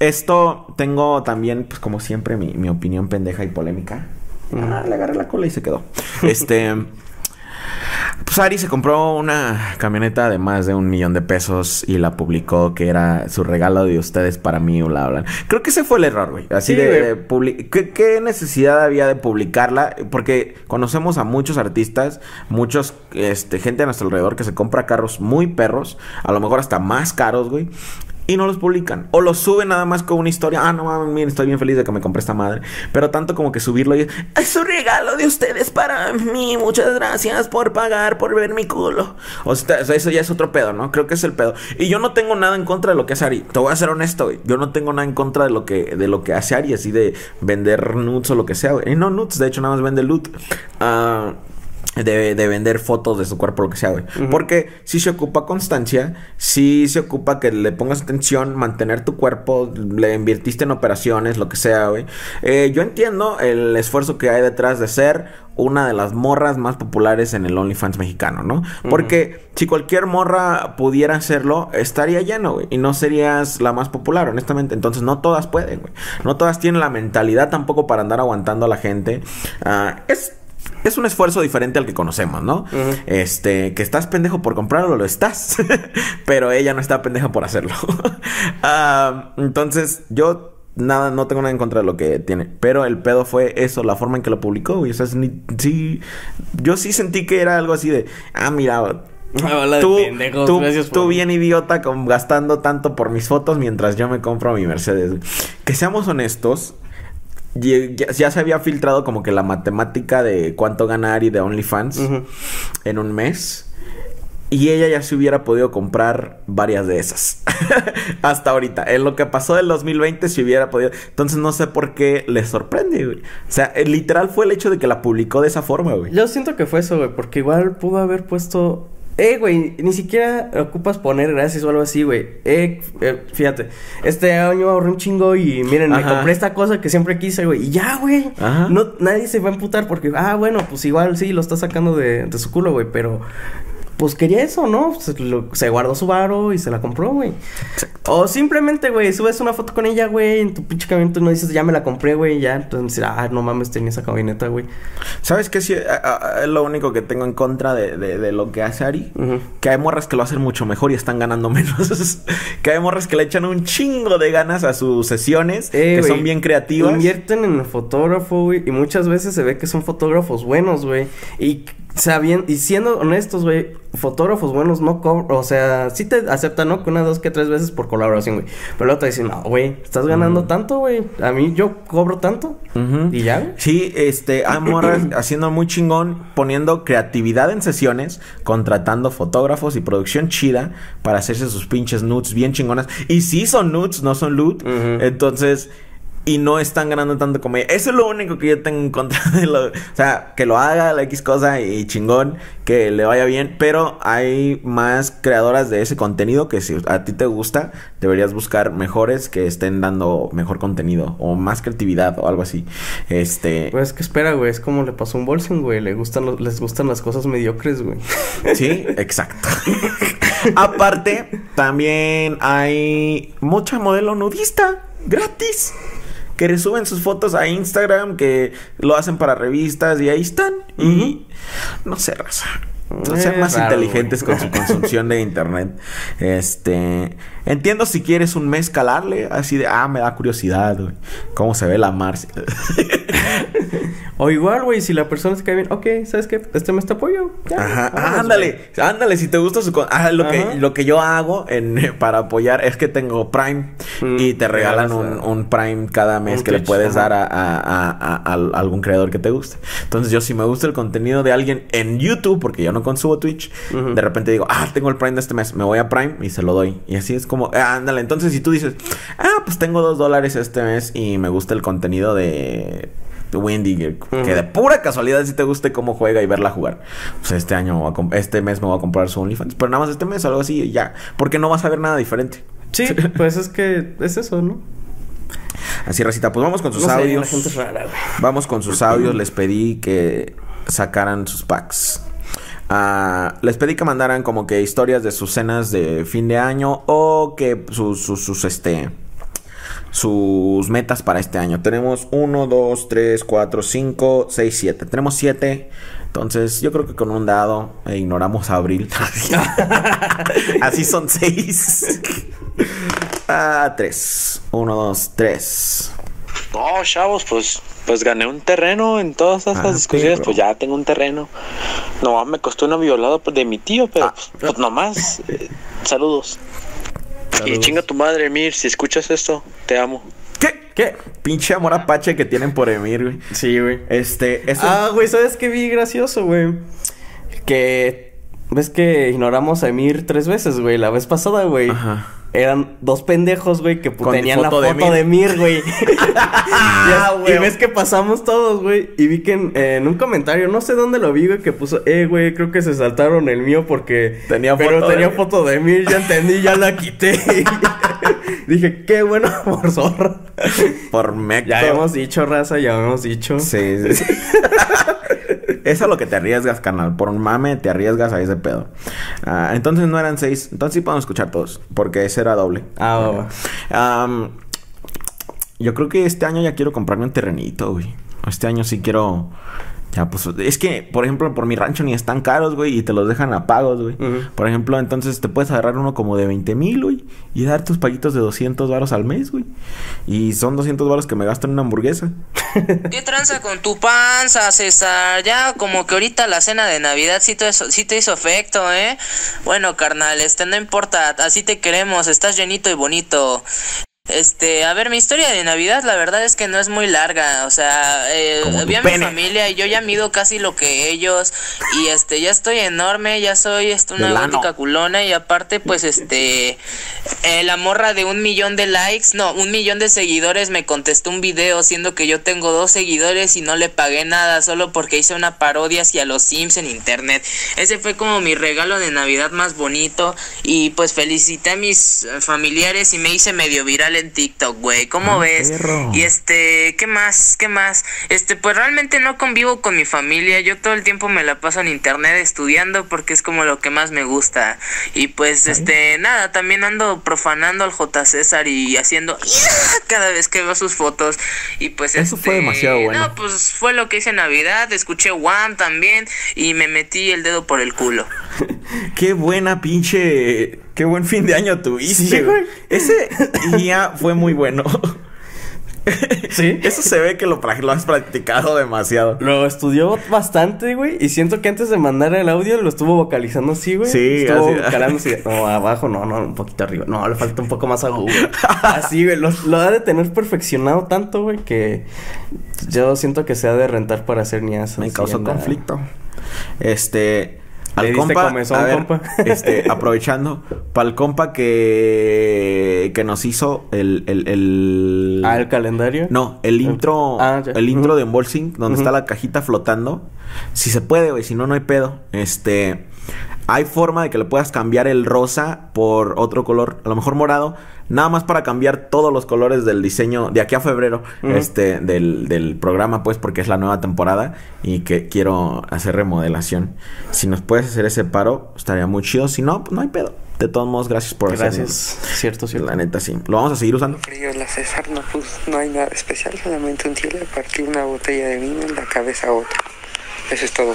Esto tengo también, pues como siempre, mi, mi opinión pendeja y polémica. Ah, le agarré la cola y se quedó. Este. [laughs] Pues Ari se compró una camioneta de más de un millón de pesos y la publicó que era su regalo de ustedes para mí, bla, bla. Creo que ese fue el error, güey. Así de, ¿Qué, necesidad había de publicarla? Porque conocemos a muchos artistas, muchos, este, gente a nuestro alrededor que se compra carros muy perros, a lo mejor hasta más caros, güey y no los publican. O los suben nada más con una historia. Ah, no mames, miren, estoy bien feliz de que me compré esta madre. Pero tanto como que subirlo y es un regalo de ustedes para mí. Muchas gracias por pagar, por ver mi culo. O sea, eso ya es otro pedo, ¿no? Creo que es el pedo. Y yo no tengo nada en contra de lo que hace Ari. Te voy a ser honesto, güey. Yo no tengo nada en contra de lo que, de lo que hace Ari, así de vender nudes o lo que sea, güey. Y no nudes, de hecho, nada más vende loot. Ah de, de, vender fotos de su cuerpo, lo que sea, güey. Porque si se ocupa constancia, si se ocupa que le pongas atención, mantener tu cuerpo, le invirtiste en operaciones, lo que sea, güey. Eh, yo entiendo el esfuerzo que hay detrás de ser una de las morras más populares en el OnlyFans mexicano, ¿no? Porque si cualquier morra pudiera hacerlo, estaría lleno, güey. Y no serías la más popular, honestamente. Entonces no todas pueden, güey. No todas tienen la mentalidad tampoco para andar aguantando a la gente. Ah, es es un esfuerzo diferente al que conocemos, ¿no? Este, que estás pendejo por comprarlo, lo estás. [laughs] pero ella no está pendeja por hacerlo. [laughs] Entonces, yo nada, no tengo nada en contra de lo que tiene. Pero el pedo fue eso, la forma en que lo publicó, güey. O sea, sí. Yo sí sentí que era algo así de. Ah, mira. Tú, tú, tú, bien idiota con, gastando tanto por mis fotos mientras yo me compro mi Mercedes. Que seamos honestos, ya, se había filtrado como que la matemática de cuánto ganar y de OnlyFans en un mes. Y ella ya se hubiera podido comprar varias de esas. [laughs] Hasta ahorita. En lo que pasó del 2020 se hubiera podido. Entonces no sé por qué le sorprende, güey. O sea, literal fue el hecho de que la publicó de esa forma, güey. Yo siento que fue eso, güey. Porque igual pudo haber puesto eh, güey, ni siquiera ocupas poner gracias o algo así, güey. Eh, eh fíjate, este año ahorré un chingo y miren, me compré esta cosa que siempre quise, güey. Y ya, güey. No, nadie se va a emputar porque, ah, bueno, pues igual sí, lo está sacando de, de su culo, güey. Pero pues quería eso, ¿no? Se, guardó su varo y se la compró, güey. O simplemente, güey, subes una foto con ella, güey, en tu pinche camioneta no dices, ya me la compré, güey, ya. Entonces, ah, no mames, tenía esa camioneta, güey. ¿Sabes qué? Sí, es lo único que tengo en contra de, de, lo que hace Ari. Que hay morras que lo hacen mucho mejor y están ganando [laughs] menos. que hay morras que le echan un chingo de ganas a sus sesiones, eh, que son bien creativas. Invierten en el fotógrafo, güey, y muchas veces se ve que son fotógrafos buenos, güey. Y O sea, bien, y siendo honestos, güey, fotógrafos buenos no cobran, o sea, sí te aceptan, ¿no? Que una, dos, que tres veces por colaboración, güey. Pero luego te dicen, no, güey, estás ganando tanto, güey. A mí yo cobro tanto. Y ya, güey. Sí, este, hay morras [clears throat] haciendo muy chingón, poniendo creatividad en sesiones, contratando fotógrafos y producción chida para hacerse sus pinches nudes bien chingonas. Y sí son nudes, no son loot. Entonces, y no están ganando tanto como ella. Eso es lo único que yo tengo en contra [laughs] de lo... O sea, que lo haga la X cosa y chingón, que le vaya bien, pero hay más creadoras de ese contenido que si a ti te gusta, deberías buscar mejores que estén dando mejor contenido o más creatividad o algo así. Este... Pues que espera, güey, es como le pasó a un Bolsen, güey, le gustan los- les gustan las cosas mediocres, güey. [laughs] Sí, exacto. [laughs] Aparte, también hay mucha modelo nudista gratis. Que suben sus fotos a Instagram, que lo hacen para revistas y ahí están. Y no sé, raza. No sean Es más raro, inteligentes güey. con su [laughs] consumpción de internet. Este. Entiendo si quieres un mes calarle, así de, ah, me da curiosidad, güey. Cómo se ve la Marcia. O igual, güey, si la persona se cae bien, ok, ¿sabes qué? Este mes te apoyo. Ya, Ajá, vámonos, ándale, ándale, si te gusta su con- ah, lo Ajá. que lo que yo hago en [laughs] para apoyar es que tengo Prime Mm, y te regalan un, Prime cada mes que le puedes ajá. dar a, a- a- a- a algún creador que te guste. Entonces, yo si me gusta el contenido de alguien en YouTube, porque yo no consumo Twitch, de repente digo, ah, tengo el Prime de este mes, me voy a Prime y se lo doy. Y así es como, ah, ándale, entonces si tú dices, ah, pues tengo dos dólares este mes y me gusta el contenido de Wendy, que, de pura casualidad si te guste cómo juega y verla jugar. Pues este año, este mes me voy a comprar su OnlyFans, pero nada más este mes o algo así y ya, porque no vas a ver nada diferente. Sí, [laughs] pues es que es eso, ¿no? Así, Racita, pues vamos con sus No sé, audios. la gente es rara, güey. Vamos con sus audios. Les pedí que sacaran sus packs. Ah, les pedí que mandaran como que historias de sus cenas de fin de año o que sus, sus, sus, este sus metas para este año. Tenemos 1, 2, 3, 4, 5, 6, 7. Tenemos 7. Entonces, yo creo que con un dado e ignoramos a abril. [laughs] Así son 6. Ah, 3. 1, 2, 3. No, chavos, pues, pues gané un terreno en todas esas Ah, discusiones, pues ya tengo un terreno. No, me costó una violada de mi tío, pero Ah. pues, pues nomás. eh, saludos. Y chinga tu madre, Mir, si escuchas esto, te amo. ¿Qué? ¿Qué? Pinche amor apache que tienen por Emir, güey. Sí, güey. Este. Ah, güey, ¿sabes qué vi gracioso, güey? Que ves que ignoramos a Emir tres veces, güey, la vez pasada, güey. Ajá. Eran dos pendejos, güey, que Con tenían foto la foto de Mir, güey. [laughs] [laughs] Ah, y, güey. y ves que pasamos todos, güey. Y vi que en, en un comentario, no sé dónde lo vi, güey, que puso, eh, güey, creo que se saltaron el mío porque Tenía pero foto de tenía foto de Mir, ya entendí, ya la quité. [laughs] Dije, qué bueno por zorra. Por Mecto. Ya hemos dicho, raza, ya hemos dicho. Sí, sí, sí. Eso es lo que te arriesgas, canal. Por un mame te arriesgas a ese pedo. Ah, entonces no eran seis. Entonces sí podemos escuchar todos. Porque ese era doble. Ah. Am, yo creo que este año ya quiero comprarme un terrenito, güey. Este año sí quiero. Ya, pues. Es que, por ejemplo, por mi rancho ni están caros, güey. Y te los dejan a pagos, güey. Por ejemplo, entonces te puedes agarrar uno como de 20 mil, güey. Y dar tus paguitos de 200 varos al mes, güey. Y son 200 varos que me gasto en una hamburguesa. [laughs] ¿Qué tranza con tu panza, César? Ya como que ahorita la cena de Navidad sí te, hizo- sí te hizo efecto, ¿eh? Bueno, carnal, este no importa, así te queremos, estás llenito y bonito. Este, a ver, mi historia de Navidad la verdad es que no es muy larga, o sea, eh, vi a mi pene. familia y yo ya mido casi lo que ellos y este, ya estoy enorme, ya soy este, una gótica culona y aparte pues este, eh, la morra de un millón de likes, no, un millón de seguidores me contestó un video siendo que yo tengo dos seguidores y no le pagué nada solo porque hice una parodia hacia los Sims en internet. Ese fue como mi regalo de Navidad más bonito y pues felicité a mis eh, familiares y me hice medio viral en TikTok, güey. ¿Cómo Ah, ves? perro. Y este, ¿qué más? ¿Qué más? Este, pues realmente no convivo con mi familia. Yo todo el tiempo me la paso en internet estudiando porque es como lo que más me gusta. Y pues, este, nada, también ando profanando al J. César y haciendo [laughs] cada vez que veo sus fotos. Y pues, Eso fue este, demasiado bueno. No, pues fue lo que hice en Navidad. Escuché Wham también y me metí el dedo por el culo. [laughs] Qué buena pinche. Qué buen fin de año tuviste. Sí, güey. Ese día fue muy bueno. ¿Sí? Eso se ve que lo, has practicado demasiado. Lo estudió bastante, güey. Y siento que antes de mandar el audio lo estuvo vocalizando así, güey. Sí, Estuvo así. vocalizando así. [laughs] No, abajo, no, no, un poquito arriba. No, le falta un poco más agudo. [laughs] Así, güey. Lo, lo ha de tener perfeccionado tanto, güey, que yo siento que se ha de rentar para hacer nias. Me causó conflicto. Este. ¿Le Al compa, comezón, a ver, compa? [laughs] este, aprovechando, para el compa que, que nos hizo el, el, el- Ah, el calendario. No, el intro, Ah, el intro Ujú. de Unboxing, donde está la cajita flotando. Si se puede, güey, si no, no hay pedo. Este, hay forma de que le puedas cambiar el rosa por otro color, a lo mejor morado, nada más para cambiar todos los colores del diseño de aquí a febrero, este, del, del programa, pues, porque es la nueva temporada y que quiero hacer remodelación. Si nos puedes hacer ese paro, estaría muy chido. Si no, pues no hay pedo. De todos modos, gracias por Gracias. hacerlo. Cierto, cierto. La neta, sí. Lo vamos a seguir usando. Frío, la César, no, pues no hay nada especial, solamente un tío le partió una botella de vino en la cabeza a otro. Eso es todo.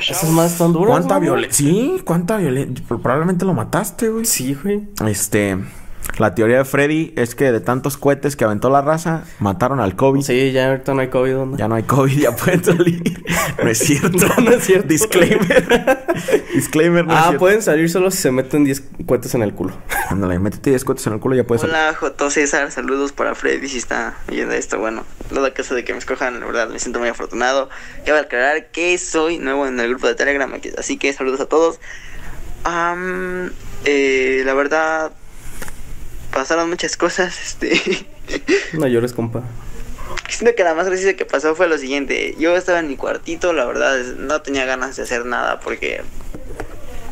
Esas más están duras. ¿Cuánta violencia? Sí, cuánta violencia. Probablemente lo mataste, güey. Sí, güey. Este, la teoría de Freddy es que de tantos cohetes que aventó la raza, mataron al COVID. Sí, ya ahorita no hay COVID, ¿dónde? Ya no hay COVID, ya pueden salir. [laughs] no es cierto. No, no es cierto. Disclaimer. Disclaimer, no es ah, cierto. pueden salir solo si se meten 10 cohetes en el culo. Ándale, métete 10 cohetes en el culo y ya puedes salir. Hola, Joto César, saludos para Freddy si está viendo esto. Bueno, no da caso de que me escojan, la verdad me siento muy afortunado. Cabe aclarar que soy nuevo en el grupo de Telegram, así que saludos a todos. Eh, la verdad, pasaron muchas cosas. Este, [laughs] No llores, compa. siento que la más graciosa que pasó fue lo siguiente. Yo estaba en mi cuartito, la verdad, no tenía ganas de hacer nada porque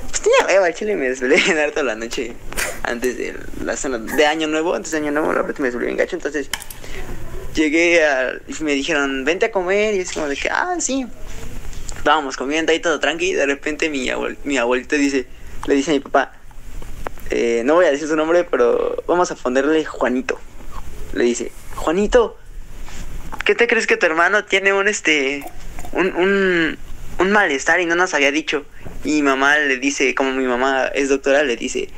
pues tenía hueva, chile me desvelé [laughs] en harto la noche antes de la cena de año nuevo, antes de año nuevo, la verdad me desvelé bien gacho, entonces llegué a, y me dijeron, vente a comer, y es como de que, ah, sí. Estábamos comiendo ahí todo tranqui, y de repente mi, abuel, mi abuelita dice, le dice a mi papá, eh, no voy a decir su nombre, pero vamos a ponerle Juanito. Le dice, Juanito, ¿qué te crees que tu hermano tiene un este un, un, malestar y no nos había dicho? Y mamá le dice, como mi mamá es doctora, le dice,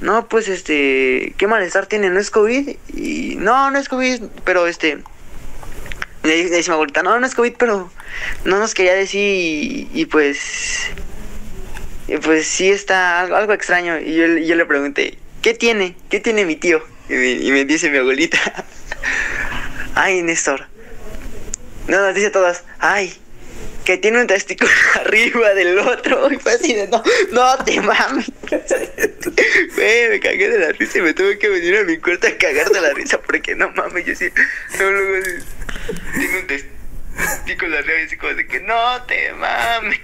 no, pues este, ¿qué malestar tiene? ¿No es COVID? Y no, no es COVID, pero este, le dice, mi abuelita, no, no es COVID, pero no nos quería decir y, pues, pues sí está algo, algo extraño. Y yo, yo le pregunté, ¿qué tiene? ¿Qué tiene mi tío? Y me, y me dice mi abuelita, [laughs] ay, Néstor. No, nos dice a todas, ay, que tiene un testículo [laughs] arriba del otro. Y fue así de, no, no te mames. [laughs] Me cagué de la risa y me tuve que venir a mi cuarto a cagar de la risa porque no mames, yo sí, no, luego tiene un testículo arriba y así como de que no te mames.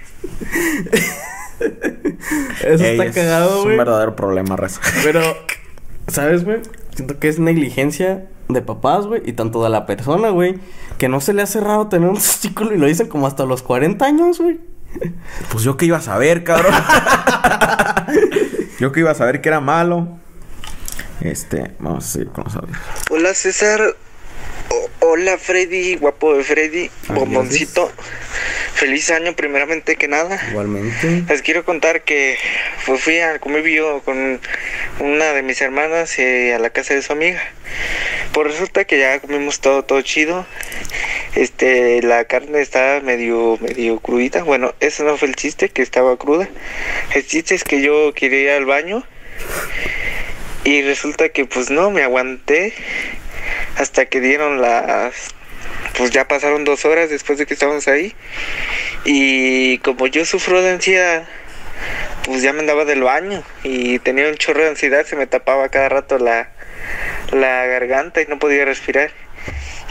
[laughs] Eso Ey, está es cagado, un güey. verdadero problema, raza. Pero, [laughs] ¿sabes, güey? Siento que es negligencia de papás, güey, y tanto de la persona, güey, que no se le ha cerrado tener un [laughs] testículo y lo dicen como hasta los 40 años, güey. Pues yo que iba a saber, cabrón. yo que iba a saber que era malo. Este, vamos a seguir con los audios. Hola César. O- hola Freddy, guapo de Freddy, Ah, bomboncito. Feliz año primeramente que nada. Igualmente. Les quiero contar que pues, fui al convivio con una de mis hermanas eh, a la casa de su amiga. Pues resulta que ya comimos todo, todo chido. Este, la carne estaba medio, medio crudita. Bueno, eso no fue el chiste, que estaba cruda. El chiste es que yo quería ir al baño. Y resulta que pues no, me aguanté hasta que dieron las... Pues ya pasaron dos horas después de que estábamos ahí. Y como yo sufro de ansiedad, pues ya me andaba del baño y tenía un chorro de ansiedad, se me tapaba cada rato la, la garganta y no podía respirar.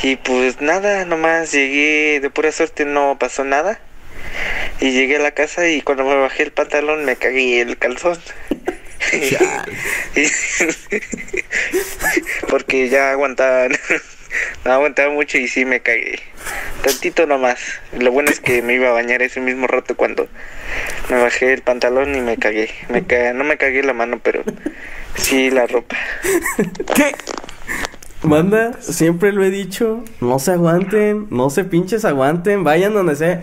Y pues nada, nomás llegué, de pura suerte no pasó nada. Y llegué a la casa y cuando me bajé el pantalón me cagué el calzón. [laughs] Porque ya aguantaban, no [laughs] aguantaba mucho y sí me cagué. Tantito nomás. Lo bueno es que me iba a bañar ese mismo rato cuando me bajé el pantalón y me cagué. Me ca- no me cagué la mano, pero sí la ropa. ¿Qué? Manda, siempre lo he dicho, no se aguanten, no se pinches aguanten, vayan donde sea.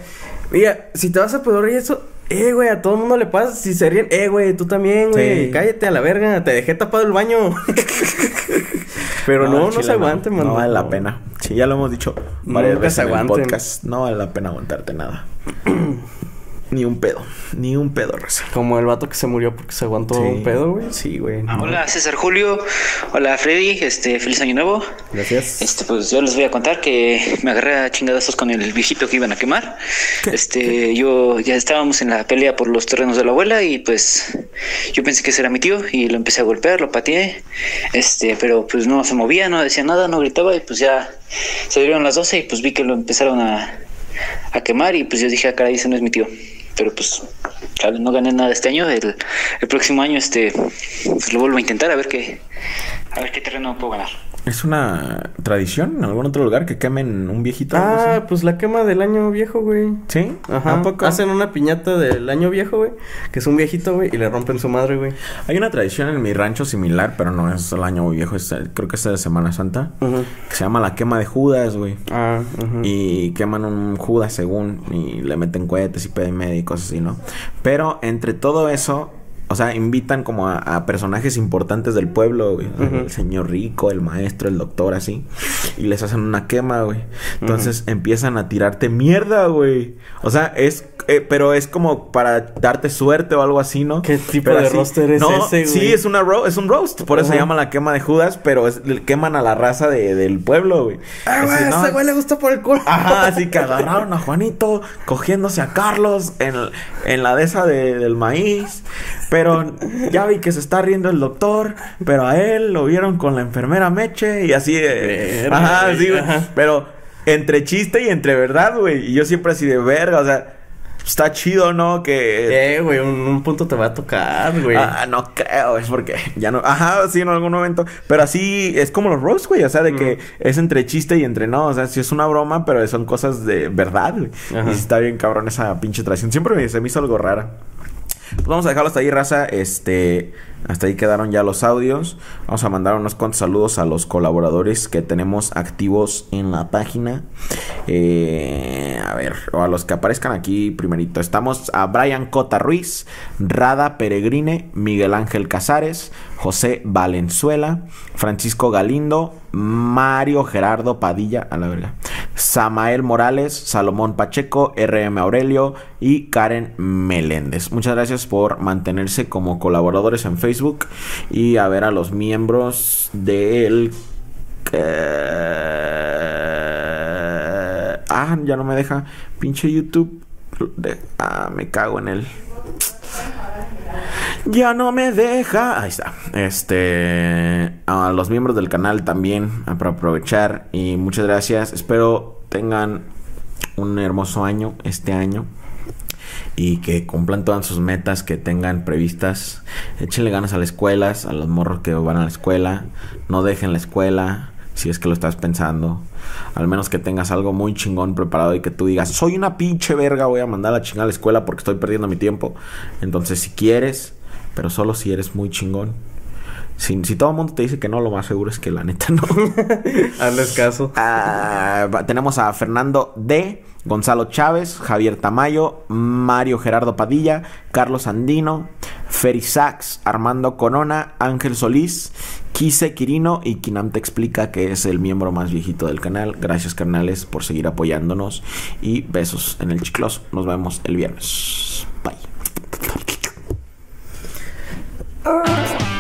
Mira, si te vas a poder y eso, Eh, güey, a todo el mundo le pasa. Si se ríen, eh, güey, tú también, güey. Sí. Cállate a la verga. Te dejé tapado el baño. [laughs] Pero no, no, se aguante, man. No vale la pena. Sí, ya lo hemos dicho varias Nunca veces se en el podcast. No vale la pena aguantarte nada. [clears throat] ni un pedo. Ni un pedo, Reza. Como el vato que se murió porque se aguantó Sí. un pedo, güey. Sí, güey. no. Hola César Julio, hola Freddy, este feliz año nuevo. Gracias. Este pues yo les voy a contar que me agarré a chingadazos con el viejito que iban a quemar. Este yo ya estábamos en la pelea por los terrenos de la abuela y pues yo pensé que ese era mi tío y lo empecé a golpear, lo pateé. Este, pero pues no se movía, no decía nada, no gritaba y pues ya se dieron las 12 y pues vi que lo empezaron a, a quemar y pues yo dije, ah, caray, ese no es mi tío. Pero pues no gané nada este año. El, el próximo año este pues, lo vuelvo a intentar a ver qué a ver qué terreno puedo ganar. ¿Es una tradición en algún otro lugar que quemen un viejito? Ah, pues la quema del año viejo, güey. ¿Sí? Ajá. ¿A poco? Hacen una piñata del año viejo, güey. Que es un viejito, güey. Y le rompen su madre, güey. Hay una tradición en mi rancho similar, pero no es el año viejo, es, creo que es de Semana Santa, Ujú. que se llama la quema de Judas, güey. Ah, ujú. Y queman un Judas según y le meten cohetes y pedo y medio y cosas así, ¿no? Pero entre todo eso, o sea, invitan como a, a personajes importantes del pueblo, güey. El señor rico, el maestro, el doctor, así. Y les hacen una quema, güey. Entonces empiezan a tirarte mierda, güey. O sea, es... eh, pero es como para darte suerte o algo así, ¿no? ¿Qué tipo Pero de roster es no, ese, Sí, güey? es una ro- es un roast. Por eso se llama la quema de Judas, pero es, queman a la raza de- del pueblo, güey. Ah, Así, güey, ¿no? ese güey le gustó por el culo. Ajá, así que agarraron a Juanito cogiéndose a Carlos en, en la de esa de- del maíz. Pero ya vi que se está riendo el doctor, pero a él lo vieron con la enfermera Meche y así de... Verga, Ajá, sí, güey. Pero entre chiste y entre verdad, güey. Y yo siempre así de verga, o sea, está chido, ¿no? Que... Eh, güey, un, un punto te va a tocar, güey. Ah, no creo, es porque ya no. Ajá, sí, en algún momento. Pero así es como los roast, güey. O sea, de que es entre chiste y entre no. O sea, sí es una broma, pero son cosas de verdad, güey. Y está bien cabrón esa pinche tradición. Siempre me- se me hizo algo rara. Pues vamos a dejarlo hasta ahí, raza. Este, hasta ahí quedaron ya los audios. Vamos a mandar unos cuantos saludos a los colaboradores que tenemos activos en la página. Eh, a ver, o a los que aparezcan aquí primerito. Estamos a Brian Cota Ruiz, Rada Peregrine, Miguel Ángel Casares, José Valenzuela, Francisco Galindo, Mario Gerardo Padilla, a la verga. Samael Morales, Salomón Pacheco, RM Aurelio y Karen Meléndez. Muchas gracias por mantenerse como colaboradores en Facebook y a ver a los miembros del... eh, ah, ya no me deja. Pinche YouTube. Ah, me cago en él. Ya no me deja. Ahí está. Este. A los miembros del canal también. Para aprovechar. Y muchas gracias. Espero tengan un hermoso año este año. Y que cumplan todas sus metas que tengan previstas. Échenle ganas a las escuelas, a los morros que van a la escuela. No dejen la escuela si es que lo estás pensando. Al menos que tengas algo muy chingón preparado y que tú digas, soy una pinche verga, voy a mandar a la chingada a la escuela porque estoy perdiendo mi tiempo. Entonces, si quieres, pero solo si eres muy chingón. Si, si todo el mundo te dice que no, lo más seguro es que la neta no. [laughs] Hazles caso. Ah, tenemos a Fernando D, Gonzalo Chávez, Javier Tamayo, Mario Gerardo Padilla, Carlos Andino, Feri Sachs, Armando Corona, Ángel Solís, Quise Quirino y Kinam te explica que es el miembro más viejito del canal. Gracias carnales por seguir apoyándonos y besos en el chicloso. Nos vemos el viernes. Bye. Uh.